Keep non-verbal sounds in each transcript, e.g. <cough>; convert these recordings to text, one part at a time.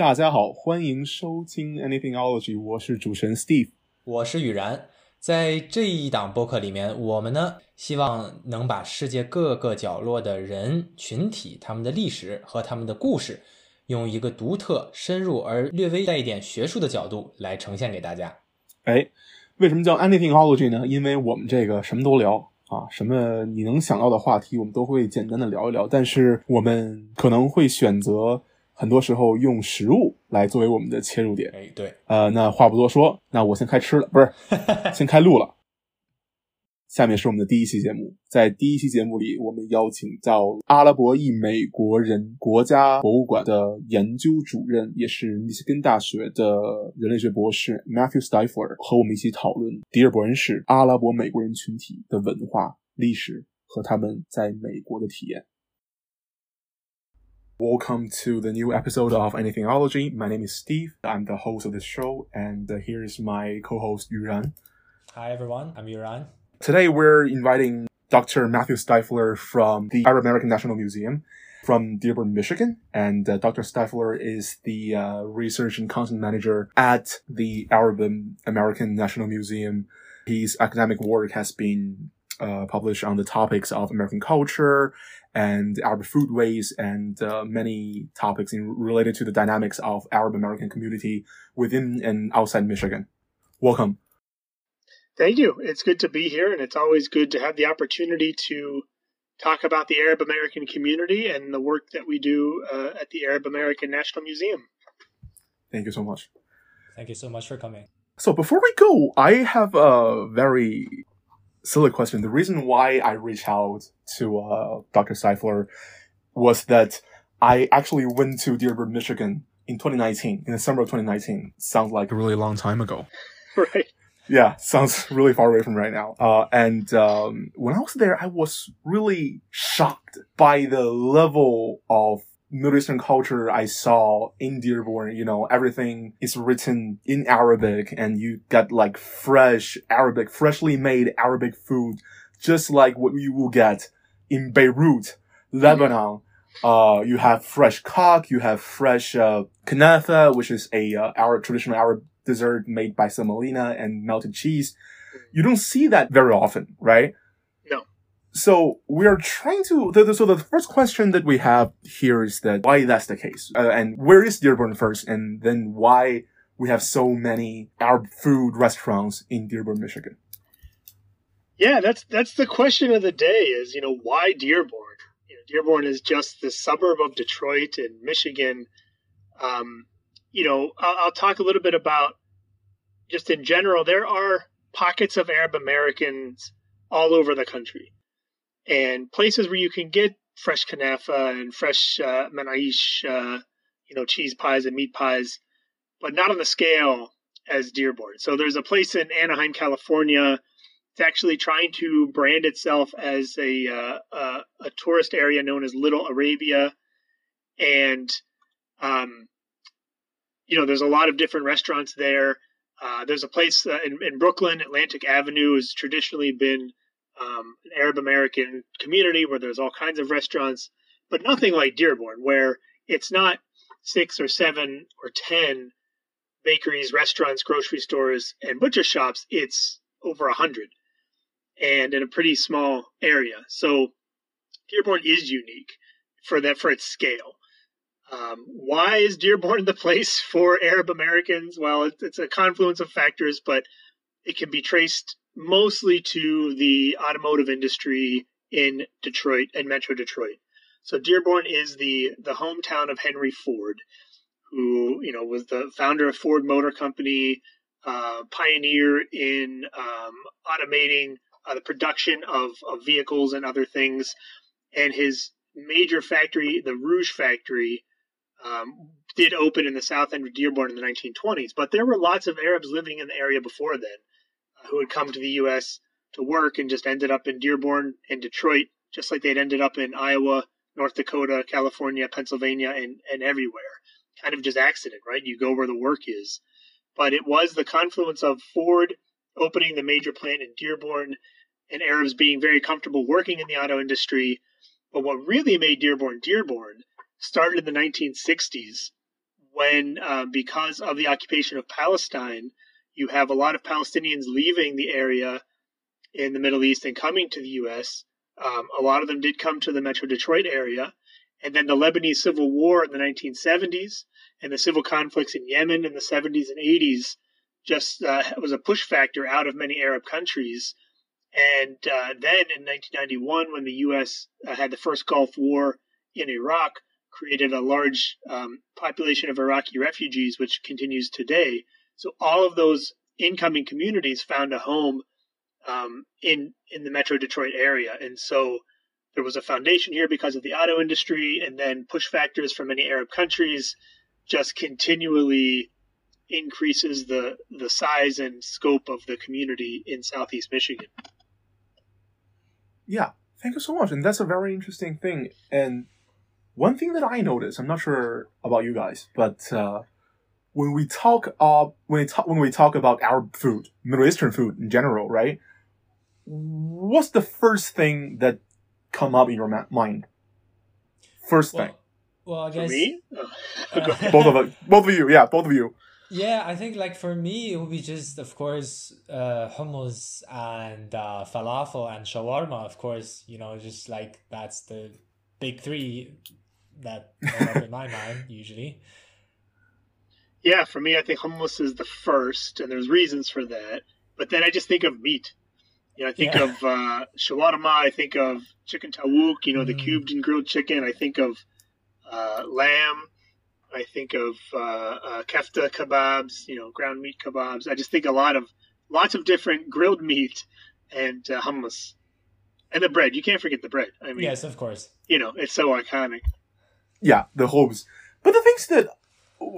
大家好，欢迎收听 Anythingology，我是主持人 Steve，我是雨然。在这一档播客里面，我们呢希望能把世界各个角落的人群体、他们的历史和他们的故事，用一个独特、深入而略微带一点学术的角度来呈现给大家。哎，为什么叫 Anythingology 呢？因为我们这个什么都聊啊，什么你能想到的话题，我们都会简单的聊一聊。但是我们可能会选择。很多时候用食物来作为我们的切入点。哎，对，呃，那话不多说，那我先开吃了，不是，<laughs> 先开录了。下面是我们的第一期节目，在第一期节目里，我们邀请到阿拉伯裔美国人国家博物馆的研究主任，也是密歇根大学的人类学博士 Matthew Stifler，和我们一起讨论迪尔伯恩市阿拉伯美国人群体的文化、历史和他们在美国的体验。Welcome to the new episode of Anythingology. My name is Steve. I'm the host of the show, and uh, here is my co-host Yuran. Hi everyone, I'm Yuran. Today we're inviting Dr. Matthew Stiffler from the Arab American National Museum from Dearborn, Michigan, and uh, Dr. Stiffler is the uh, research and content manager at the Arab American National Museum. His academic work has been uh, published on the topics of American culture and Arab foodways and uh, many topics in, related to the dynamics of Arab American community within and outside Michigan. Welcome. Thank you. It's good to be here, and it's always good to have the opportunity to talk about the Arab American community and the work that we do uh, at the Arab American National Museum. Thank you so much. Thank you so much for coming. So before we go, I have a very silly question. The reason why I reached out to uh, Dr. Stiffler was that I actually went to Dearborn, Michigan in 2019, in the summer of 2019. Sounds like a really long time ago. <laughs> Right. Yeah, sounds <laughs> really far away from right now. Uh, and um, when I was there, I was really shocked by the level of Middle Eastern culture I saw in Dearborn, you know, everything is written in Arabic and you get like fresh Arabic, freshly made Arabic food, just like what you will get in Beirut, Lebanon. Uh, you have fresh ka'ak, you have fresh, uh, kanafa, which is a, uh, Arab, traditional Arab dessert made by semolina and melted cheese. You don't see that very often, right? So we are trying to, the, the, so the first question that we have here is that why that's the case, uh, and where is Dearborn first, and then why we have so many Arab food restaurants in Dearborn, Michigan. Yeah, that's that's the question of the day. Is you know why Dearborn? You know, Dearborn is just the suburb of Detroit in Michigan. Um, you know, I'll, I'll talk a little bit about just in general. There are pockets of Arab Americans all over the country and places where you can get fresh kanafa and fresh uh, manaish, uh, you know, cheese pies and meat pies, but not on the scale as Dearborn. So there's a place in Anaheim, California. It's actually trying to brand itself as a uh, a, a, tourist area known as Little Arabia, and um, you know, there's a lot of different restaurants there. Uh, there's a place uh, in, in Brooklyn, Atlantic Avenue has traditionally been um, an Arab American community where there's all kinds of restaurants, but nothing like Dearborn, where it's not six or seven or ten bakeries, restaurants, grocery stores, and butcher shops. It's over a hundred, and in a pretty small area. So Dearborn is unique for that for its scale. Um, why is Dearborn <laughs> the place for Arab Americans? Well, it's, it's a confluence of factors, but it can be traced mostly to the automotive industry in Detroit and Metro Detroit. So Dearborn is the the hometown of Henry Ford, who you know was the founder of Ford Motor Company, uh, pioneer in um, automating uh, the production of, of vehicles and other things, and his major factory, the Rouge factory, um, did open in the south end of Dearborn in the 1920s. But there were lots of Arabs living in the area before then who had come to the U.S. to work and just ended up in Dearborn and Detroit, just like they'd ended up in Iowa, North Dakota, California, Pennsylvania, and, and everywhere. Kind of just accident, right? You go where the work is. But it was the confluence of Ford opening the major plant in Dearborn and Arabs being very comfortable working in the auto industry. But what really made Dearborn Dearborn started in the 1960s when, uh, because of the occupation of Palestine, you have a lot of Palestinians leaving the area in the Middle East and coming to the U.S. Um, a lot of them did come to the Metro Detroit area. And then the Lebanese Civil War in the 1970s and the civil conflicts in Yemen in the 70s and 80s just uh, was a push factor out of many Arab countries. And uh, then in 1991, when the U.S. Uh, had the first Gulf War in Iraq, created a large um, population of Iraqi refugees, which continues today. So all of those incoming communities found a home um, in in the Metro Detroit area, and so there was a foundation here because of the auto industry, and then push factors from many Arab countries just continually increases the the size and scope of the community in Southeast Michigan. Yeah, thank you so much, and that's a very interesting thing. And one thing that I noticed, I'm not sure about you guys, but uh, when we talk uh, when we talk when we talk about Arab food, Middle Eastern food in general, right? What's the first thing that come up in your ma- mind? First thing. Well, well I For guess me, <laughs> uh, <laughs> both of us, both of you, yeah, both of you. Yeah, I think like for me, it would be just, of course, uh, hummus and uh, falafel and shawarma. Of course, you know, just like that's the big three that come up in my <laughs> mind usually. Yeah, for me, I think hummus is the first, and there's reasons for that. But then I just think of meat. You know, I think Yeah. of uh, shawarma. I think of chicken tawuk. You know, the Mm. cubed and grilled chicken. I think of uh, lamb. I think of uh, uh, kefta kebabs. You know, ground meat kebabs. I just think a lot of lots of different grilled meat and uh, hummus, and the bread. You can't forget the bread. I mean, Yes, of course. you know, it's so iconic. yeah, the hummus. But the things that,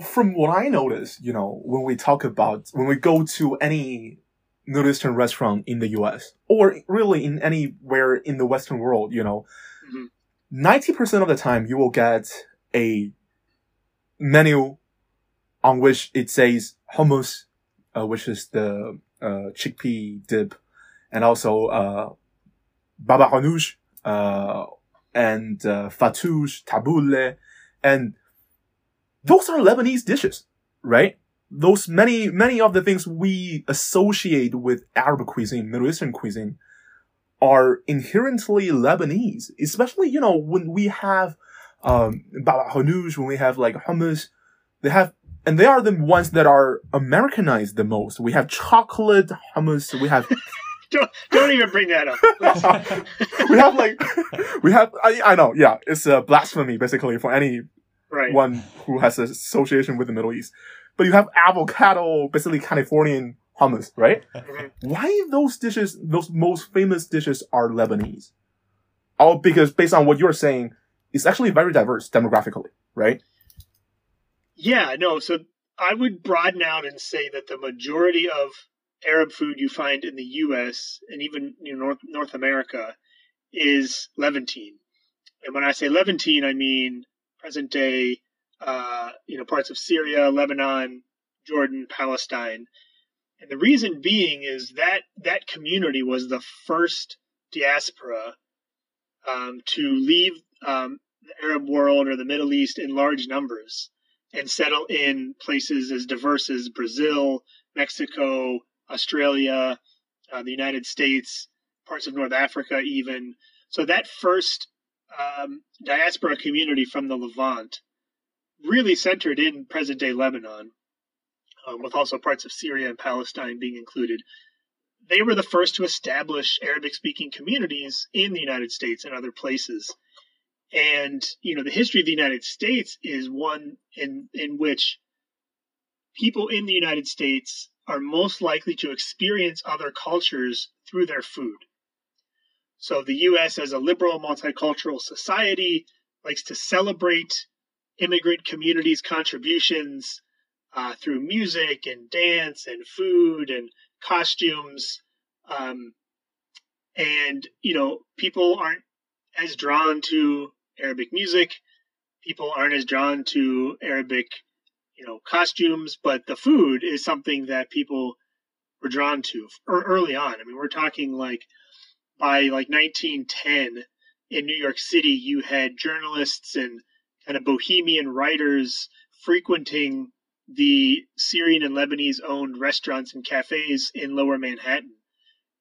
from what I notice, you know, when we talk about, when we go to any Middle Eastern restaurant in the US, or really in anywhere in the Western world, you know, Mhm. 90% of the time you will get a menu on which it says hummus, uh, which is the uh, chickpea dip, and also uh, baba ganoush, uh, and uh, fatouche, tabouleh, and those are Lebanese dishes, right? Those many, many of the things we associate with Arab cuisine, Middle Eastern cuisine, are inherently Lebanese. Especially, you know, when we have um, baba ganoush, when we have like hummus, they have, and they are the ones that are Americanized the most. We have chocolate hummus. We have <laughs> Don't don't even bring that up. <laughs> we have like <laughs> we have I, I know yeah it's a blasphemy basically for anyone right. One who has an association with the Middle East. But you have avocado, basically Californian hummus, right? <laughs> Mhm. Why those dishes, those most famous dishes are Lebanese? Oh, because based on what you're saying, it's actually very diverse demographically, right? Yeah, no. So I would broaden out and say that the majority of Arab food you find in the U.S. and even you know, North North America is Levantine. And when I say Levantine, I mean present day, uh, you know, parts of Syria, Lebanon, Jordan, Palestine. And the reason being is that that community was the first diaspora um, to leave um, the Arab world or the Middle East in large numbers and settle in places as diverse as Brazil, Mexico, Australia, uh, the United States, parts of North Africa, even. So that first um, diaspora community from the Levant really centered in present day Lebanon, um, with also parts of Syria and Palestine being included. They were the first to establish Arabic speaking communities in the United States and other places. And, you know, the history of the United States is one in, in which people in the United States are most likely to experience other cultures through their food. So the U.S., as a liberal multicultural society, likes to celebrate immigrant communities' contributions uh, through music and dance and food and costumes. Um, and, you know, people aren't as drawn to Arabic music. People aren't as drawn to Arabic, you know, costumes, but the food is something that people were drawn to er- early on. I mean, we're talking like by like 1910 in New York City, you had journalists and kind of bohemian writers frequenting the Syrian and Lebanese owned restaurants and cafes in lower Manhattan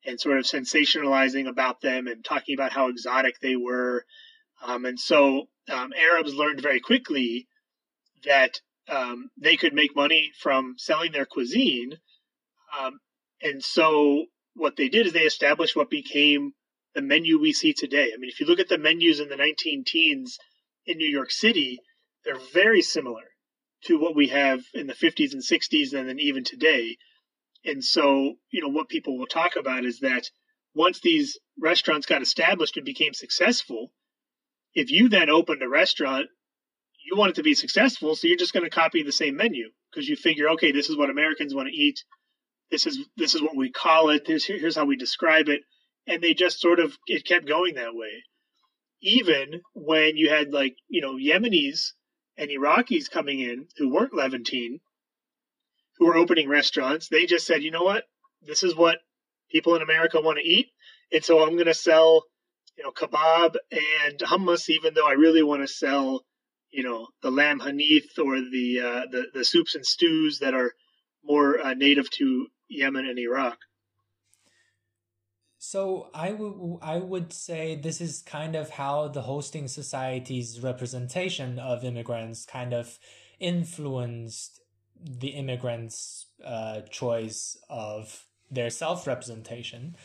and sort of sensationalizing about them and talking about how exotic they were. Um, and so um, Arabs learned very quickly that um, they could make money from selling their cuisine. Um, and so what they did is they established what became the menu we see today. I mean, if you look at the menus in the 19 teens in New York City, they're very similar to what we have in the 50s and 60s and then even today. And so, you know, what people will talk about is that once these restaurants got established and became successful, if you then opened a restaurant, you want it to be successful, so you're just going to copy the same menu because you figure, okay, this is what Americans want to eat. This is this is what we call it. This here's how we describe it, and they just sort of it kept going that way. Even when you had like you know Yemenis and Iraqis coming in who weren't Levantine, who were opening restaurants, they just said, you know what, this is what people in America want to eat, and so I'm going to sell you know kebab and hummus, even though I really want to sell you know the lamb hanith or the uh, the the soups and stews that are more uh, native to Yemen and Iraq. So I would I would say this is kind of how the hosting society's representation of immigrants kind of influenced the immigrants' uh, choice of their self representation.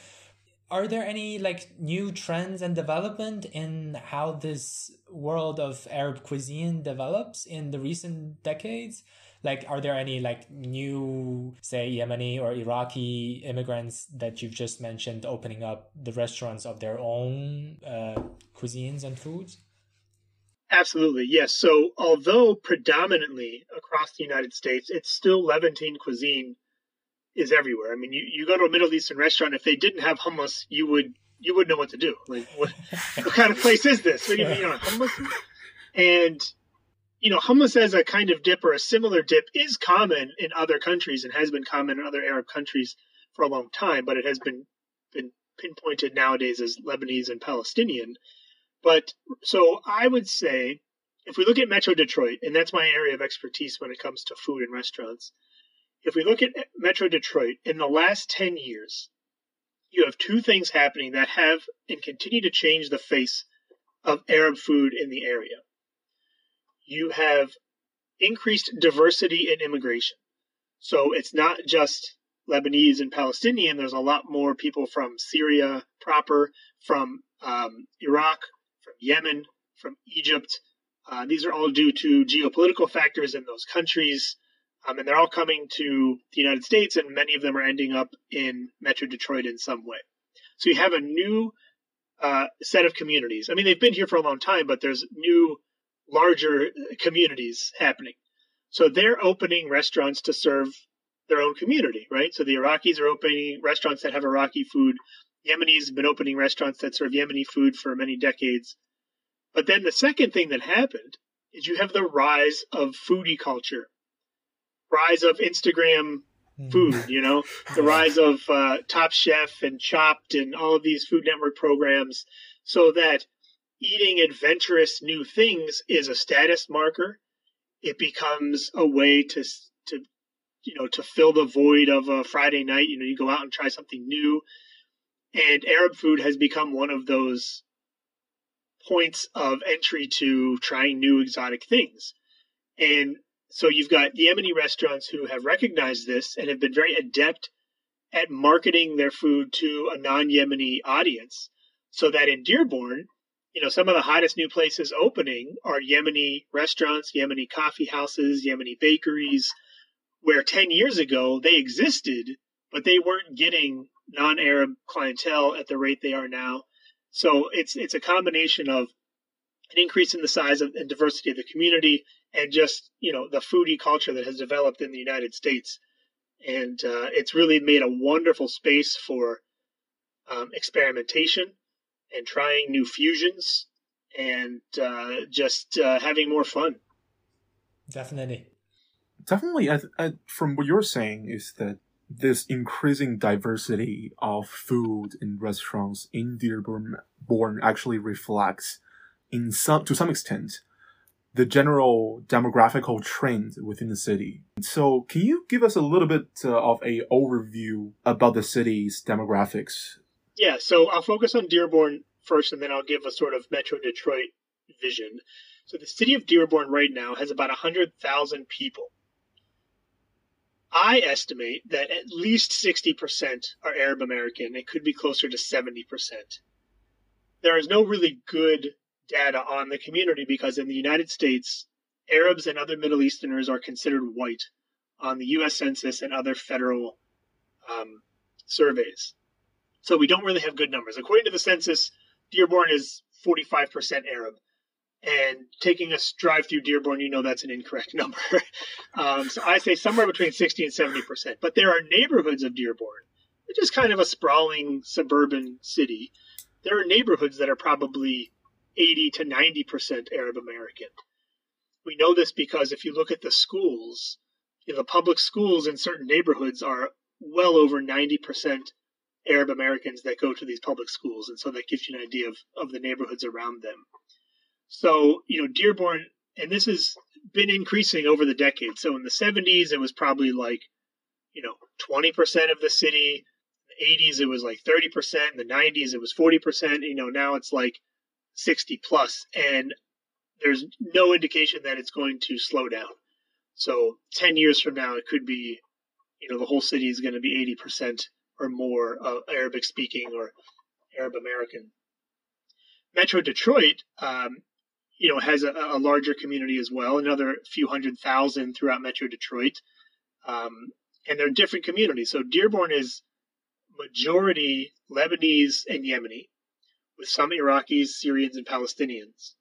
Are there any like new trends and development in how this world of Arab cuisine develops in the recent decades? Like are there any like new say yemeni or iraqi immigrants that you've just mentioned opening up the restaurants of their own uh, cuisines and foods? Absolutely yes. So although predominantly across the united states it's still levantine cuisine is everywhere. I mean you, you go to a middle eastern restaurant if they didn't have hummus you would you wouldn't know what to do. Like what, <laughs> what kind of place is this? What do you mean you know hummus? And you know, hummus as a kind of dip or a similar dip is common in other countries and has been common in other Arab countries for a long time, but it has been been pinpointed nowadays as Lebanese and Palestinian. But so I would say, if we look at Metro Detroit, and that's my area of expertise when it comes to food and restaurants, if we look at Metro Detroit in the last 10 years, you have two things happening that have and continue to change the face of Arab food in the area you have increased diversity in immigration. So it's not just Lebanese and Palestinian. There's a lot more people from Syria proper, from um, Iraq, from Yemen, from Egypt. Uh, these are all due to geopolitical factors in those countries. Um, and they're all coming to the United States, and many of them are ending up in Metro Detroit in some way. So you have a new uh, set of communities. I mean, they've been here for a long time, but there's new larger communities happening. So they're opening restaurants to serve their own community, right? So the Iraqis are opening restaurants that have Iraqi food. Yemenis have been opening restaurants that serve Yemeni food for many decades. But then the second thing that happened is you have the rise of foodie culture, rise of Instagram hmm. food, you know, <laughs> the rise of uh, Top Chef and Chopped and all of these Food Network programs, so that eating adventurous new things is a status marker. It becomes a way to to you know to fill the void of a Friday night. You know, you go out and try something new, and Arab food has become one of those points of entry to trying new exotic things. And so you've got Yemeni restaurants who have recognized this and have been very adept at marketing their food to a non-Yemeni audience so that in Dearborn, you know, some of the hottest new places opening are Yemeni restaurants, Yemeni coffee houses, Yemeni bakeries, where 10 years ago they existed, but they weren't getting non-Arab clientele at the rate they are now. So it's it's a combination of an increase in the size of, and diversity of the community, and just you know the foodie culture that has developed in the United States, and uh, it's really made a wonderful space for um, experimentation and trying new fusions and uh, just uh, having more fun. Definitely. Definitely. I, I, from what you're saying is that this increasing diversity of food in restaurants in Dearborn actually reflects, in some to some extent, the general demographical trend within the city. So, can you give us a little bit uh, of a overview about the city's demographics? Yeah, so I'll focus on Dearborn first, and then I'll give a sort of Metro Detroit vision. So, the city of Dearborn right now has about 100,000 people. I estimate that at least 60% are Arab American. It could be closer to 70%. There is no really good data on the community because in the United States, Arabs and other Middle Easterners are considered white on the U.S. Census and other federal um, surveys. So we don't really have good numbers. According to the census, Dearborn is 45% Arab. And taking a drive through Dearborn, you know that's an incorrect <laughs> number. um, so I say somewhere between 60 and 70%. But there are neighborhoods of Dearborn, which is kind of a sprawling suburban city. There are neighborhoods that are probably 80 to 90% Arab American. We know this because if you look at the schools, you know, the public schools in certain neighborhoods are well over 90% Arab Americans that go to these public schools. And so that gives you an idea of, of the neighborhoods around them. So, you know, Dearborn, and this has been increasing over the decades. So in the 70s, it was probably like, you know, 20% of the city. In the 80s, it was like 30%. In the 90s, it was 40%. You know, now it's like 60 plus, and there's no indication that it's going to slow down. So 10 years from now, it could be, you know, the whole city is going to be 80% or more Arabic speaking or Arab American. Metro Detroit, um, you know, has a, a, larger community as well, another few hundred thousand throughout Metro Detroit. Um, and they're different communities. So Dearborn is majority Lebanese and Yemeni with some Iraqis, Syrians, and Palestinians.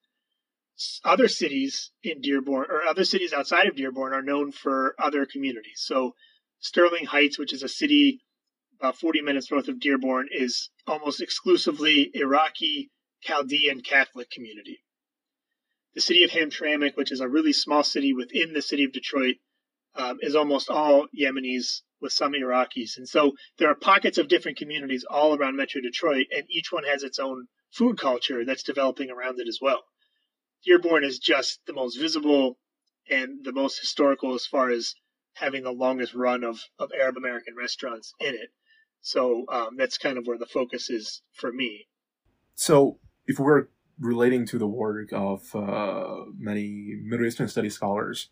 Other cities in Dearborn, or other cities outside of Dearborn, are known for other communities. So, Sterling Heights, which is a city about 40 minutes north of Dearborn, is almost exclusively Iraqi, Chaldean Catholic community. The city of Hamtramck, which is a really small city within the city of Detroit, um, is almost all Yemenis with some Iraqis. And so there are pockets of different communities all around Metro Detroit, and each one has its own food culture that's developing around it as well. Dearborn is just the most visible and the most historical as far as having the longest run of, of Arab American restaurants in it. So um, that's kind of where the focus is for me. So if we're relating to the work of uh, many Middle Eastern study scholars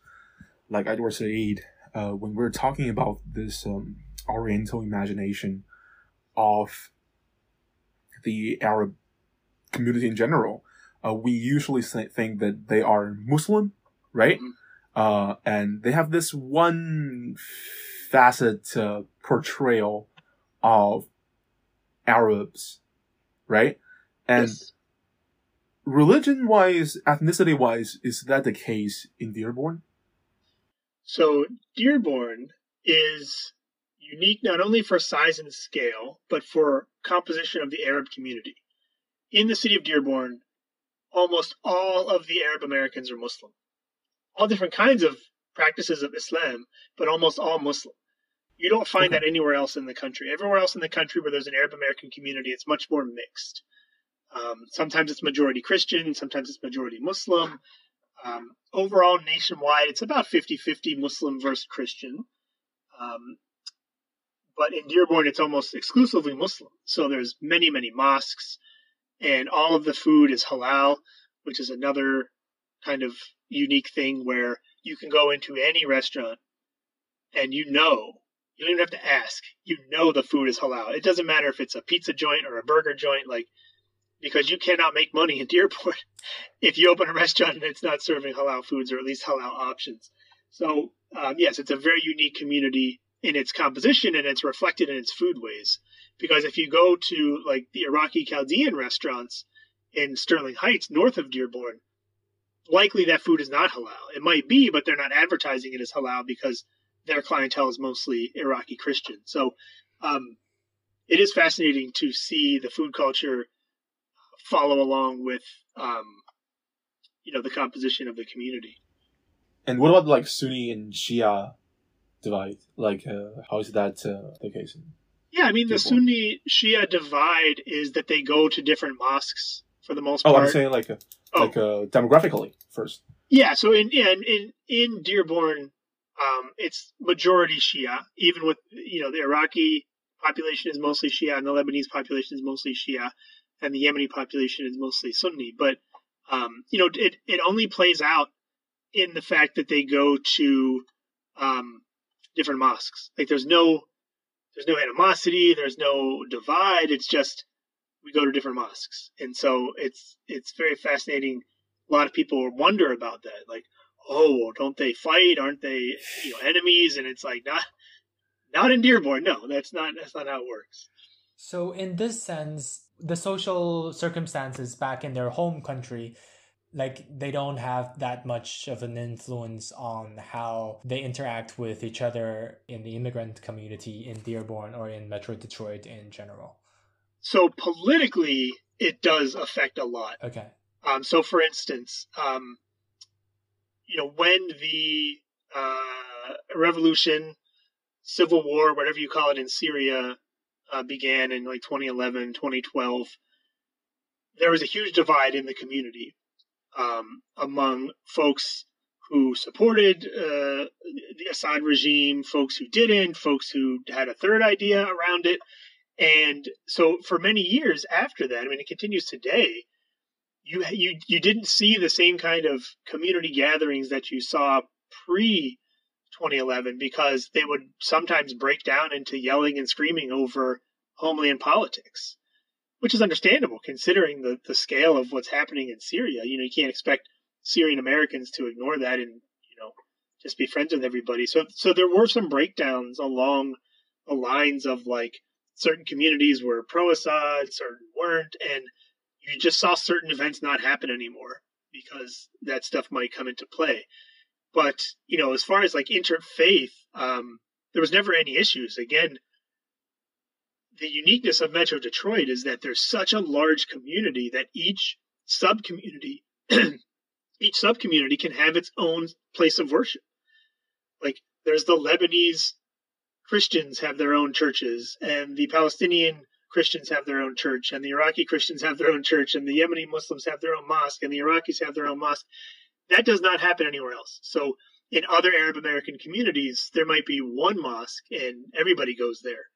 like Edward Said, uh, when we're talking about this um, Oriental imagination of the Arab community in general, uh, we usually think that they are Muslim, right? Mm-hmm. Uh, and they have this one facet uh, portrayal of Arabs, right? And yes. religion wise, ethnicity wise, is that the case in Dearborn? So Dearborn is unique not only for size and scale, but for composition of the Arab community. In the city of Dearborn, almost all of the Arab Americans are Muslim. All different kinds of practices of Islam, but almost all Muslim. You don't find okay. that anywhere else in the country. Everywhere else in the country where there's an Arab American community, it's much more mixed. Um, sometimes it's majority Christian, sometimes it's majority Muslim. Um, overall, nationwide, it's about 50 50 Muslim versus Christian. Um, but in Dearborn, it's almost exclusively Muslim. So there's many, many mosques, and all of the food is halal, which is another kind of unique thing where you can go into any restaurant and you know, you don't even have to ask, you know the food is halal. It doesn't matter if it's a pizza joint or a burger joint, like because you cannot make money in <laughs> Dearborn if you open a restaurant and it's not serving halal foods or at least halal options. So, um, yes, it's a very unique community in its composition and it's reflected in its food ways. Because if you go to like the Iraqi Chaldean restaurants in Sterling Heights, north of Dearborn, likely that food is not halal. It might be, but they're not advertising it as halal because their clientele is mostly Iraqi Christian. So, um, it is fascinating to see the food culture follow along with um, you know the composition of the community. And what about like Sunni and Shia divide? Like, uh, how is that uh, the case? yeah, I mean the Sunni Shia divide is that they go to different mosques for the most part. Oh, I'm saying like, uh, oh. like uh, demographically first. Yeah, so in in in, in Dearborn, um, it's majority Shia. Even with you know the Iraqi population is mostly Shia, and the Lebanese population is mostly Shia, and the Yemeni population is mostly Sunni. But um, you know, it it only plays out in the fact that they go to um, different mosques. Like there's no there's no animosity, there's no divide. It's just we go to different mosques, and so it's it's very fascinating. A lot of people wonder about that, like, oh, don't they fight? Aren't they you know enemies? And it's like not not in Dearborn. No, that's not that's not how it works. So in this sense, the social circumstances back in their home country like they don't have that much of an influence on how they interact with each other in the immigrant community in Dearborn or in Metro Detroit in general. So politically, it does affect a lot. Okay. Um, so, for instance, um, you know, when the uh, revolution, civil war, whatever you call it in Syria, uh, began in like 2011, 2012, there was a huge divide in the community um, among folks who supported uh, the Assad regime, folks who didn't, folks who had a third idea around it. And so for many years after that, I mean, it continues today. You you you didn't see the same kind of community gatherings that you saw pre 2011 because they would sometimes break down into yelling and screaming over homeland politics which is understandable considering the, the scale of what's happening in Syria. You know, you can't expect Syrian Americans to ignore that and, you know, just be friends with everybody. So, so there were some breakdowns along the lines of like certain communities were pro Assad, certain weren't, and you just saw certain events not happen anymore because that stuff might come into play. But, you know, as far as like interfaith, um, there was never any issues. Again, the uniqueness of Metro Detroit is that there's such a large community that each sub community, <clears throat> each sub community can have its own place of worship. Like there's the Lebanese Christians have their own churches, and the Palestinian Christians have their own church, and the Iraqi Christians have their own church, and the Yemeni Muslims have their own mosque, and the Iraqis have their own mosque. That does not happen anywhere else. So in other Arab American communities, there might be one mosque and everybody goes there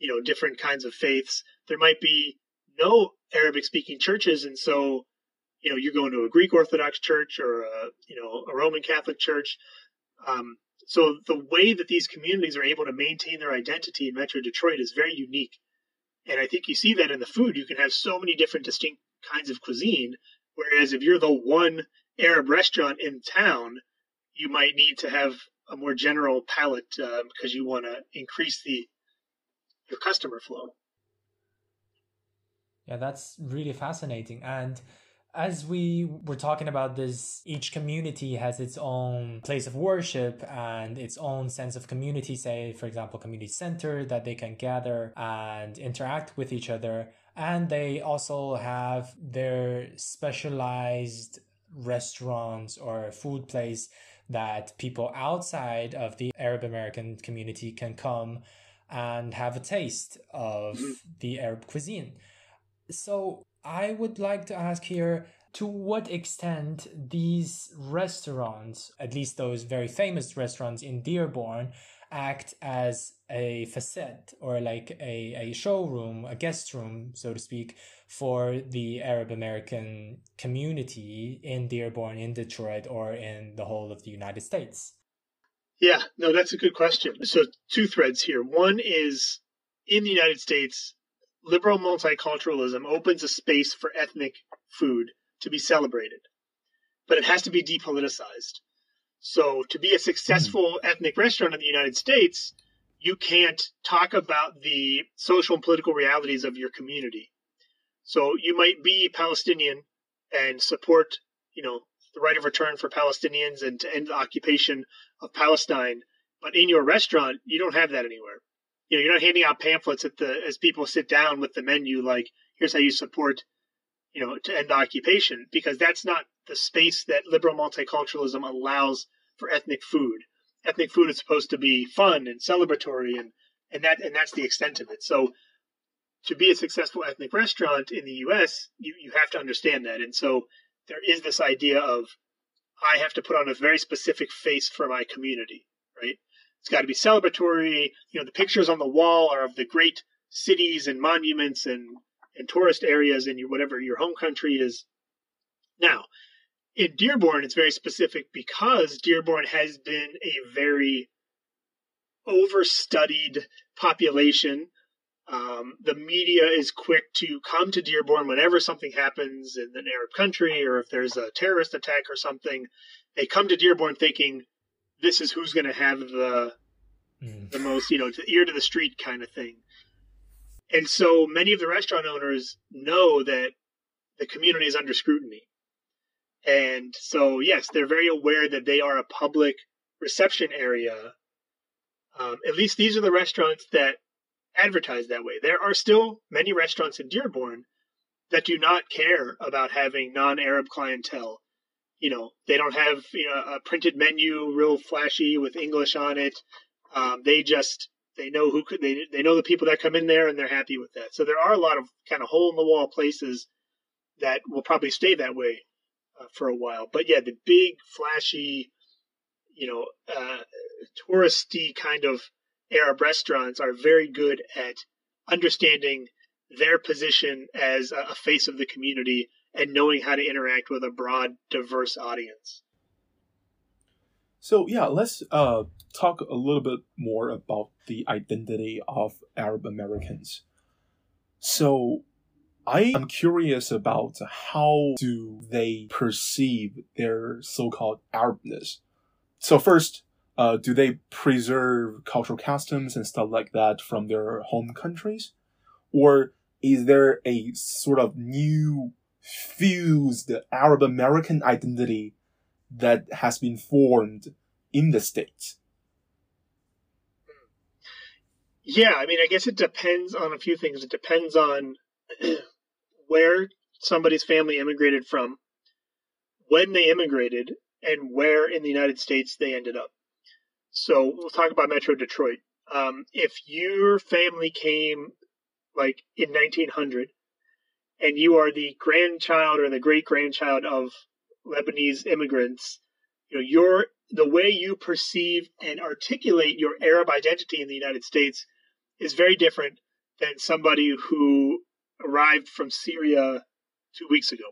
you know different kinds of faiths. There might be no Arabic speaking churches, and so you know you're going to a Greek Orthodox church or a you know a Roman Catholic church. Um, so the way that these communities are able to maintain their identity in Metro Detroit is very unique, and I think you see that in the food. You can have so many different distinct kinds of cuisine, whereas if you're the one Arab restaurant in town, you might need to have a more general palate um, because you want to increase the your customer flow. Yeah, that's really fascinating. And as we were talking about this, each community has its own place of worship and its own sense of community, say, for example, community center that they can gather and interact with each other. And they also have their specialized restaurants or food place that people outside of the Arab American community can come and have a taste of the Arab cuisine. So I would like to ask here to what extent these restaurants, at least those very famous restaurants in Dearborn, act as a facade or like a, a showroom, a guest room, so to speak, for the Arab American community in Dearborn, in Detroit, or in the whole of the United States. Yeah, no, that's a good question. So, two threads here. One is in the United States, liberal multiculturalism opens a space for ethnic food to be celebrated, but it has to be depoliticized. So, to be a successful mm-hmm. ethnic restaurant in the United States, you can't talk about the social and political realities of your community. So, you might be Palestinian and support, you know, the right of return for Palestinians and to end the occupation of Palestine. But in your restaurant, you don't have that anywhere. You know, you're not handing out pamphlets at the as people sit down with the menu like, here's how you support, you know, to end the occupation, because that's not the space that liberal multiculturalism allows for ethnic food. Ethnic food is supposed to be fun and celebratory and and that and that's the extent of it. So to be a successful ethnic restaurant in the US, you, you have to understand that. And so there is this idea of I have to put on a very specific face for my community, right? It's got to be celebratory. You know, the pictures on the wall are of the great cities and monuments and, and tourist areas in your whatever your home country is. Now, in Dearborn, it's very specific because Dearborn has been a very overstudied population. Um, the media is quick to come to Dearborn whenever something happens in an Arab country or if there's a terrorist attack or something. They come to Dearborn thinking this is who's going to have the mm. the most, you know, ear to the street kind of thing. And so many of the restaurant owners know that the community is under scrutiny. And so, yes, they're very aware that they are a public reception area. Um, at least these are the restaurants that advertise that way. There are still many restaurants in Dearborn that do not care about having non-Arab clientele. You know, they don't have you know, a printed menu, real flashy with English on it. Um, they just they know who could they they know the people that come in there and they're happy with that. So there are a lot of kind of hole in the wall places that will probably stay that way uh, for a while. But yeah, the big flashy, you know, uh, touristy kind of Arab restaurants are very good at understanding their position as a face of the community and knowing how to interact with a broad, diverse audience. So yeah, let's uh, talk a little bit more about the identity of Arab Americans. So I am curious about how do they perceive their so-called Arabness. So first, uh, do they preserve cultural customs and stuff like that from their home countries, or is there a sort of new fused Arab American identity that has been formed in the state? Yeah, I mean, I guess it depends on a few things. It depends on <clears throat> where somebody's family immigrated from, when they immigrated, and where in the United States they ended up. So we'll talk about Metro Detroit. Um, if your family came like in 1900 and you are the grandchild or the great grandchild of Lebanese immigrants, you know, your the way you perceive and articulate your Arab identity in the United States is very different than somebody who arrived from Syria two weeks ago.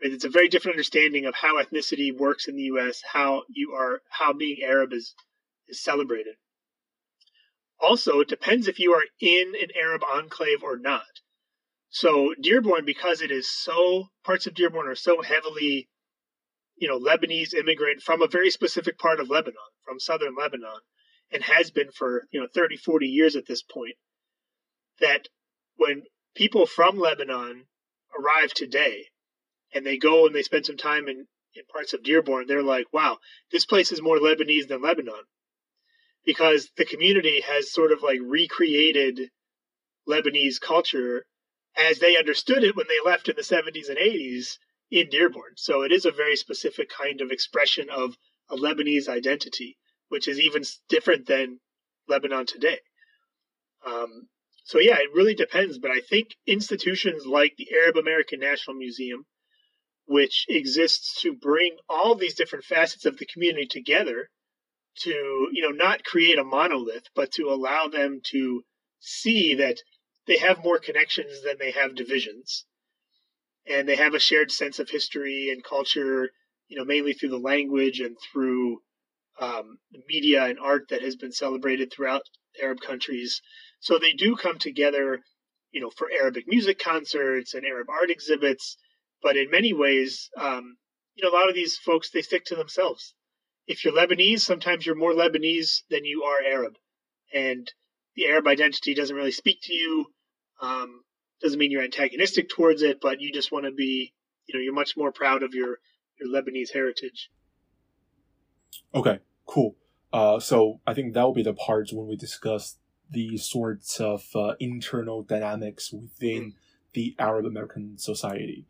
It's a very different understanding of how ethnicity works in the U.S., how you are, how being Arab is is celebrated. Also, it depends if you are in an Arab enclave or not. So Dearborn, because it is so parts of Dearborn are so heavily you know, Lebanese immigrant from a very specific part of Lebanon, from southern Lebanon, and has been for, you know, 30, 40 years at this point, that when people from Lebanon arrive today and they go and they spend some time in, in parts of Dearborn, they're like, wow, this place is more Lebanese than Lebanon. Because the community has sort of like recreated Lebanese culture as they understood it when they left in the 70s and 80s in Dearborn. So it is a very specific kind of expression of a Lebanese identity, which is even different than Lebanon today. Um, so yeah, it really depends. But I think institutions like the Arab American National Museum, which exists to bring all these different facets of the community together, to you know not create a monolith, but to allow them to see that they have more connections than they have divisions and they have a shared sense of history and culture, you know, mainly through the language and through um, media and art that has been celebrated throughout Arab countries. So they do come together, you know, for Arabic music concerts and Arab art exhibits. But in many ways, um, you know, a lot of these folks they stick to themselves. If you're Lebanese, sometimes you're more Lebanese than you are Arab, and the Arab identity doesn't really speak to you. Um, doesn't mean you're antagonistic towards it, but you just want to be, you know, you're much more proud of your your Lebanese heritage. Okay, cool. Uh, so I think that will be the parts when we discuss the sorts of uh, internal dynamics within mm. the Arab American society.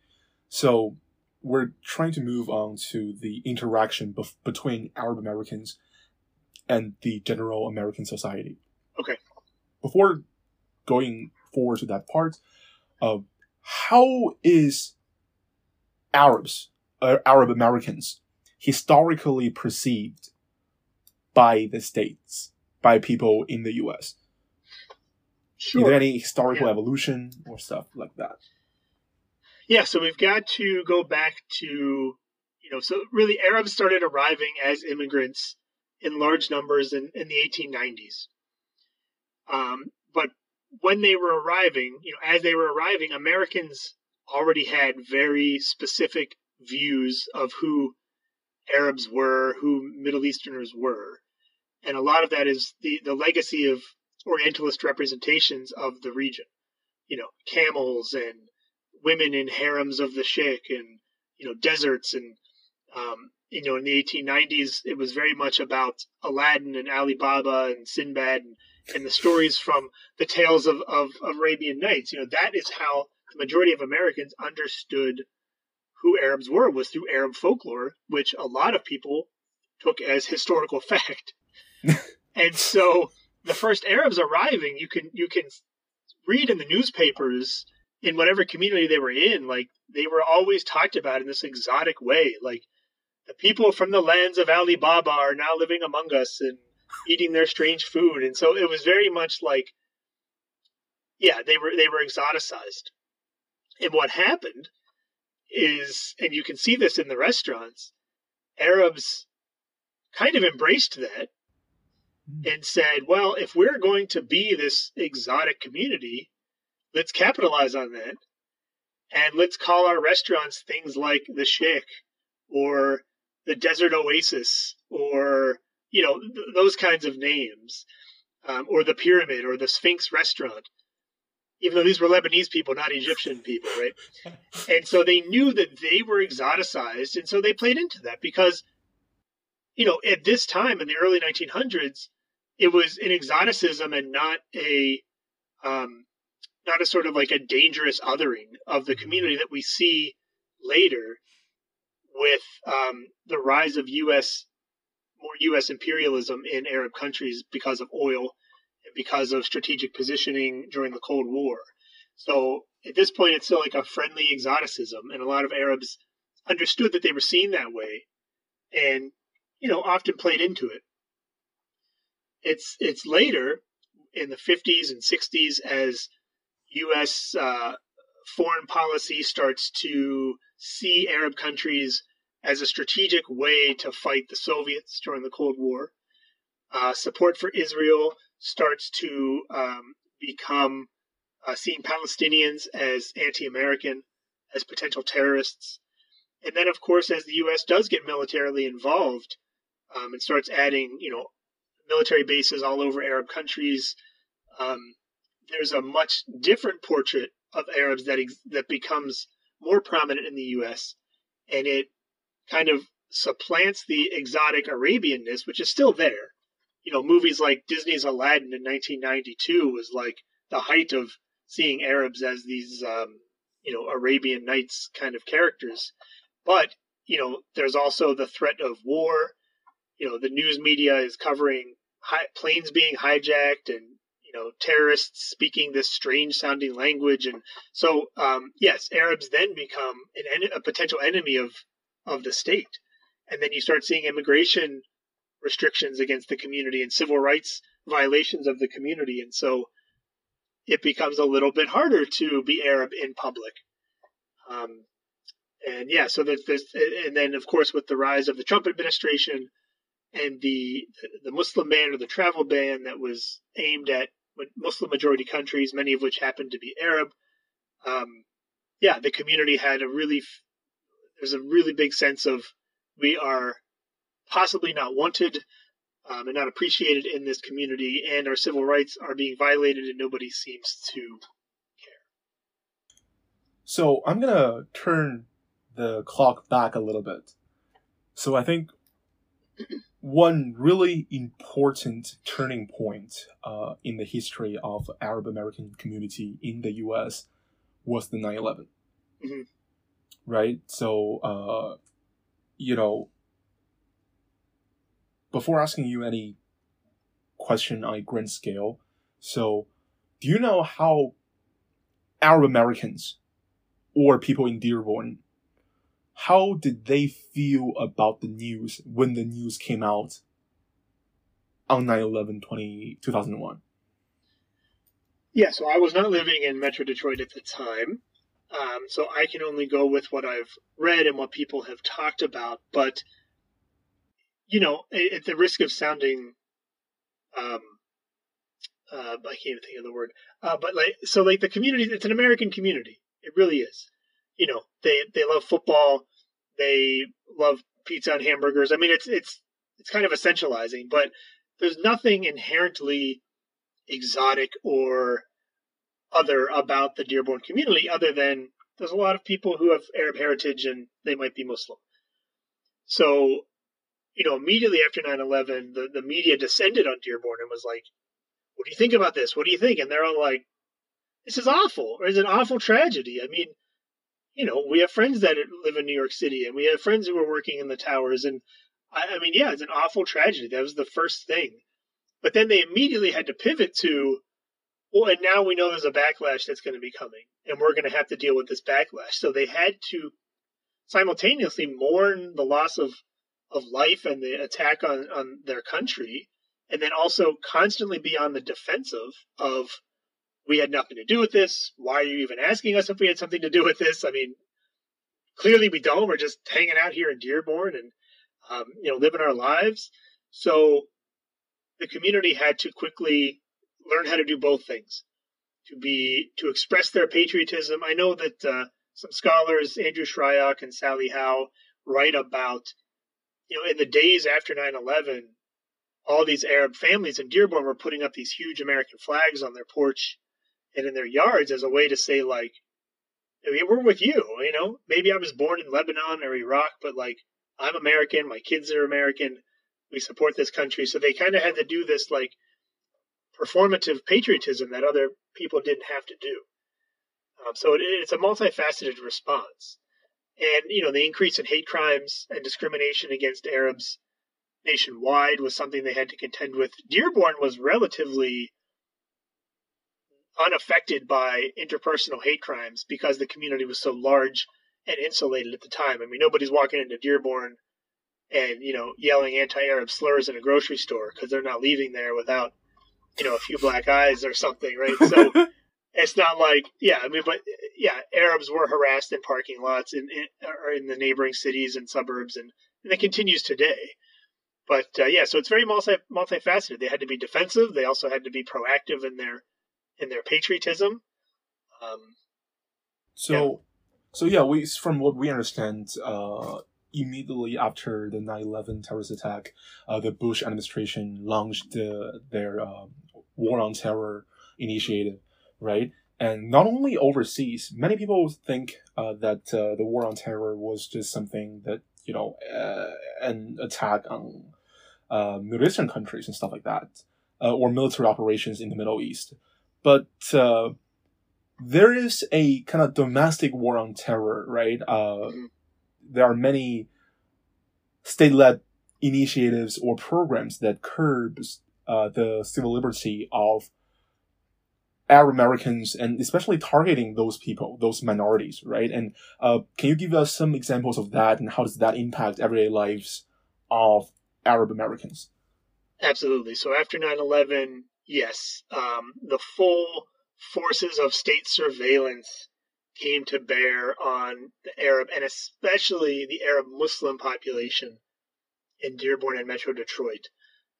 So we're trying to move on to the interaction bef- between Arab Americans and the general American society. Okay. Before going forward to that part, of how is Arabs, uh, Arab Americans historically perceived by the states, by people in the US? Sure. Is there any historical Yeah. evolution or stuff like that? Yeah, so we've got to go back to, you know, so really Arabs started arriving as immigrants in large numbers in, in the 1890s. Um, but when they were arriving, you know, as they were arriving, Americans already had very specific views of who Arabs were, who Middle Easterners were. And a lot of that is the, the legacy of Orientalist representations of the region. You know, camels and women in harems of the sheikh and, you know, deserts. And, um, you know, in the 1890s, it was very much about Aladdin and Ali Baba and Sinbad and, and the stories from the tales of, of, of Arabian Nights. You know, that is how the majority of Americans understood who Arabs were was through Arab folklore, which a lot of people took as historical <laughs> fact. and so the first Arabs arriving, you can you can read in the newspapers in whatever community they were in, like they were always talked about in this exotic way, like the people from the lands of Ali Baba are now living among us and eating their strange food, and so it was very much like, yeah, they were they were exoticized. And what happened is, and you can see this in the restaurants, Arabs kind of embraced that hmm. and said, well, if we're going to be this exotic community, let's capitalize on that. And let's call our restaurants things like the Sheikh or the Desert Oasis or, you know, th- those kinds of names, um, or the Pyramid or the Sphinx restaurant, even though these were Lebanese people, not Egyptian people, right? <laughs> and so they knew that they were exoticized. And so they played into that because, you know, at this time in the early 1900s, it was an exoticism and not a um, not a sort of like a dangerous othering of the community that we see later with um, the rise of U.S. more U.S. imperialism in Arab countries because of oil and because of strategic positioning during the Cold War. So at this point, it's still like a friendly exoticism, and a lot of Arabs understood that they were seen that way, and you know often played into it it's it's later in the 50s and 60s as U.S. Uh, foreign policy starts to see Arab countries as a strategic way to fight the Soviets during the Cold War. Uh, support for Israel starts to um, become uh, seeing Palestinians as anti-American, as potential terrorists, and then of course as the U.S. does get militarily involved um, and starts adding, you know, military bases all over Arab countries. Um, there's a much different portrait of Arabs that ex- that becomes more prominent in the U.S. and it kind of supplants the exotic Arabianness, which is still there. You know, movies like Disney's Aladdin in 1992 was like the height of seeing Arabs as these, um, you know, Arabian Nights kind of characters. But you know, there's also the threat of war. You know, the news media is covering hi- planes being hijacked and you know terrorists speaking this strange sounding language and so um, yes arabs then become an en- a potential enemy of of the state and then you start seeing immigration restrictions against the community and civil rights violations of the community and so it becomes a little bit harder to be arab in public um, and yeah so there's, there's and then of course with the rise of the trump administration and the the Muslim ban or the travel ban that was aimed at Muslim majority countries, many of which happened to be Arab. Um, yeah, the community had a really there's a really big sense of we are possibly not wanted um, and not appreciated in this community, and our civil rights are being violated, and nobody seems to care. So I'm gonna turn the clock back a little bit. So I think one really important turning point uh, in the history of Arab American community in the U.S. was the 9/11, Mhm. Right? So, uh, you know, before asking you any question on a grand scale, so do you know how Arab Americans or people in Dearborn how did they feel about the news when the news came out on 9-11 20, 2001? Yeah, so I was not living in Metro Detroit at the time. Um, so I can only go with what I've read and what people have talked about. But, you know, at the risk of sounding, um, uh, I can't even think of the word. Uh, but like, so like the community, it's an American community. It really is. You know, they they love football. They love pizza and hamburgers. I mean, it's it's it's kind of essentializing, but there's nothing inherently exotic or other about the Dearborn community other than there's a lot of people who have Arab heritage and they might be Muslim. So, you know, immediately after 9 11, the, the media descended on Dearborn and was like, what do you think about this? What do you think? And they're all like, this is awful. Or it's an awful tragedy. I mean, you know, we have friends that live in New York City and we have friends who are working in the towers. And I, I mean, yeah, it's an awful tragedy. That was the first thing. But then they immediately had to pivot to, well, and now we know there's a backlash that's going to be coming, and we're going to have to deal with this backlash. So they had to simultaneously mourn the loss of, of life and the attack on, on their country, and then also constantly be on the defensive of, we had nothing to do with this. Why are you even asking us if we had something to do with this? I mean, clearly we don't. We're just hanging out here in Dearborn and, um, you know, living our lives. So the community had to quickly learn how to do both things to be to express their patriotism. I know that uh, some scholars, Andrew Shryock and Sally Howell, write about you know in the days after 9/11, all these Arab families in Dearborn were putting up these huge American flags on their porch and in their yards as a way to say like, we're with you. You know, maybe I was born in Lebanon or Iraq, but like I'm American. My kids are American we support this country. So they kind of had to do this like performative patriotism that other people didn't have to do. Um, so it, it's a multifaceted response. And, you know, the increase in hate crimes and discrimination against Arabs nationwide was something they had to contend with. Dearborn was relatively unaffected by interpersonal hate crimes because the community was so large and insulated at the time. I mean, nobody's walking into Dearborn and you know yelling anti-Arab slurs in a grocery store because they're not leaving there without you know a few black eyes or something, right? So <laughs> it's not like yeah, I mean, but yeah, Arabs were harassed in parking lots in in, or in the neighboring cities and suburbs, and, and it continues today. But uh, yeah, so it's very multi multifaceted. They had to be defensive. They also had to be proactive in their in their patriotism. Um, so, yeah. so yeah, we from what we understand, uh, immediately after the 9/11 terrorist attack, uh, the Bush administration launched the, their uh, War on Terror initiative, right? And not only overseas, many people think uh, that uh, the War on Terror was just something that you know uh, an attack on uh, Middle Eastern countries and stuff like that, or military operations in the Middle East, but there is a kind of domestic war on terror, right? Mm-hmm there are many state-led initiatives or programs that curbs uh, the civil liberty of Arab Americans and especially targeting those people, those minorities, right? And uh, can you give us some examples of that and how does that impact everyday lives of Arab Americans? Absolutely. So after 9 11, yes, um, the full forces of state surveillance came to bear on the Arab and especially the Arab Muslim population in Dearborn and Metro Detroit.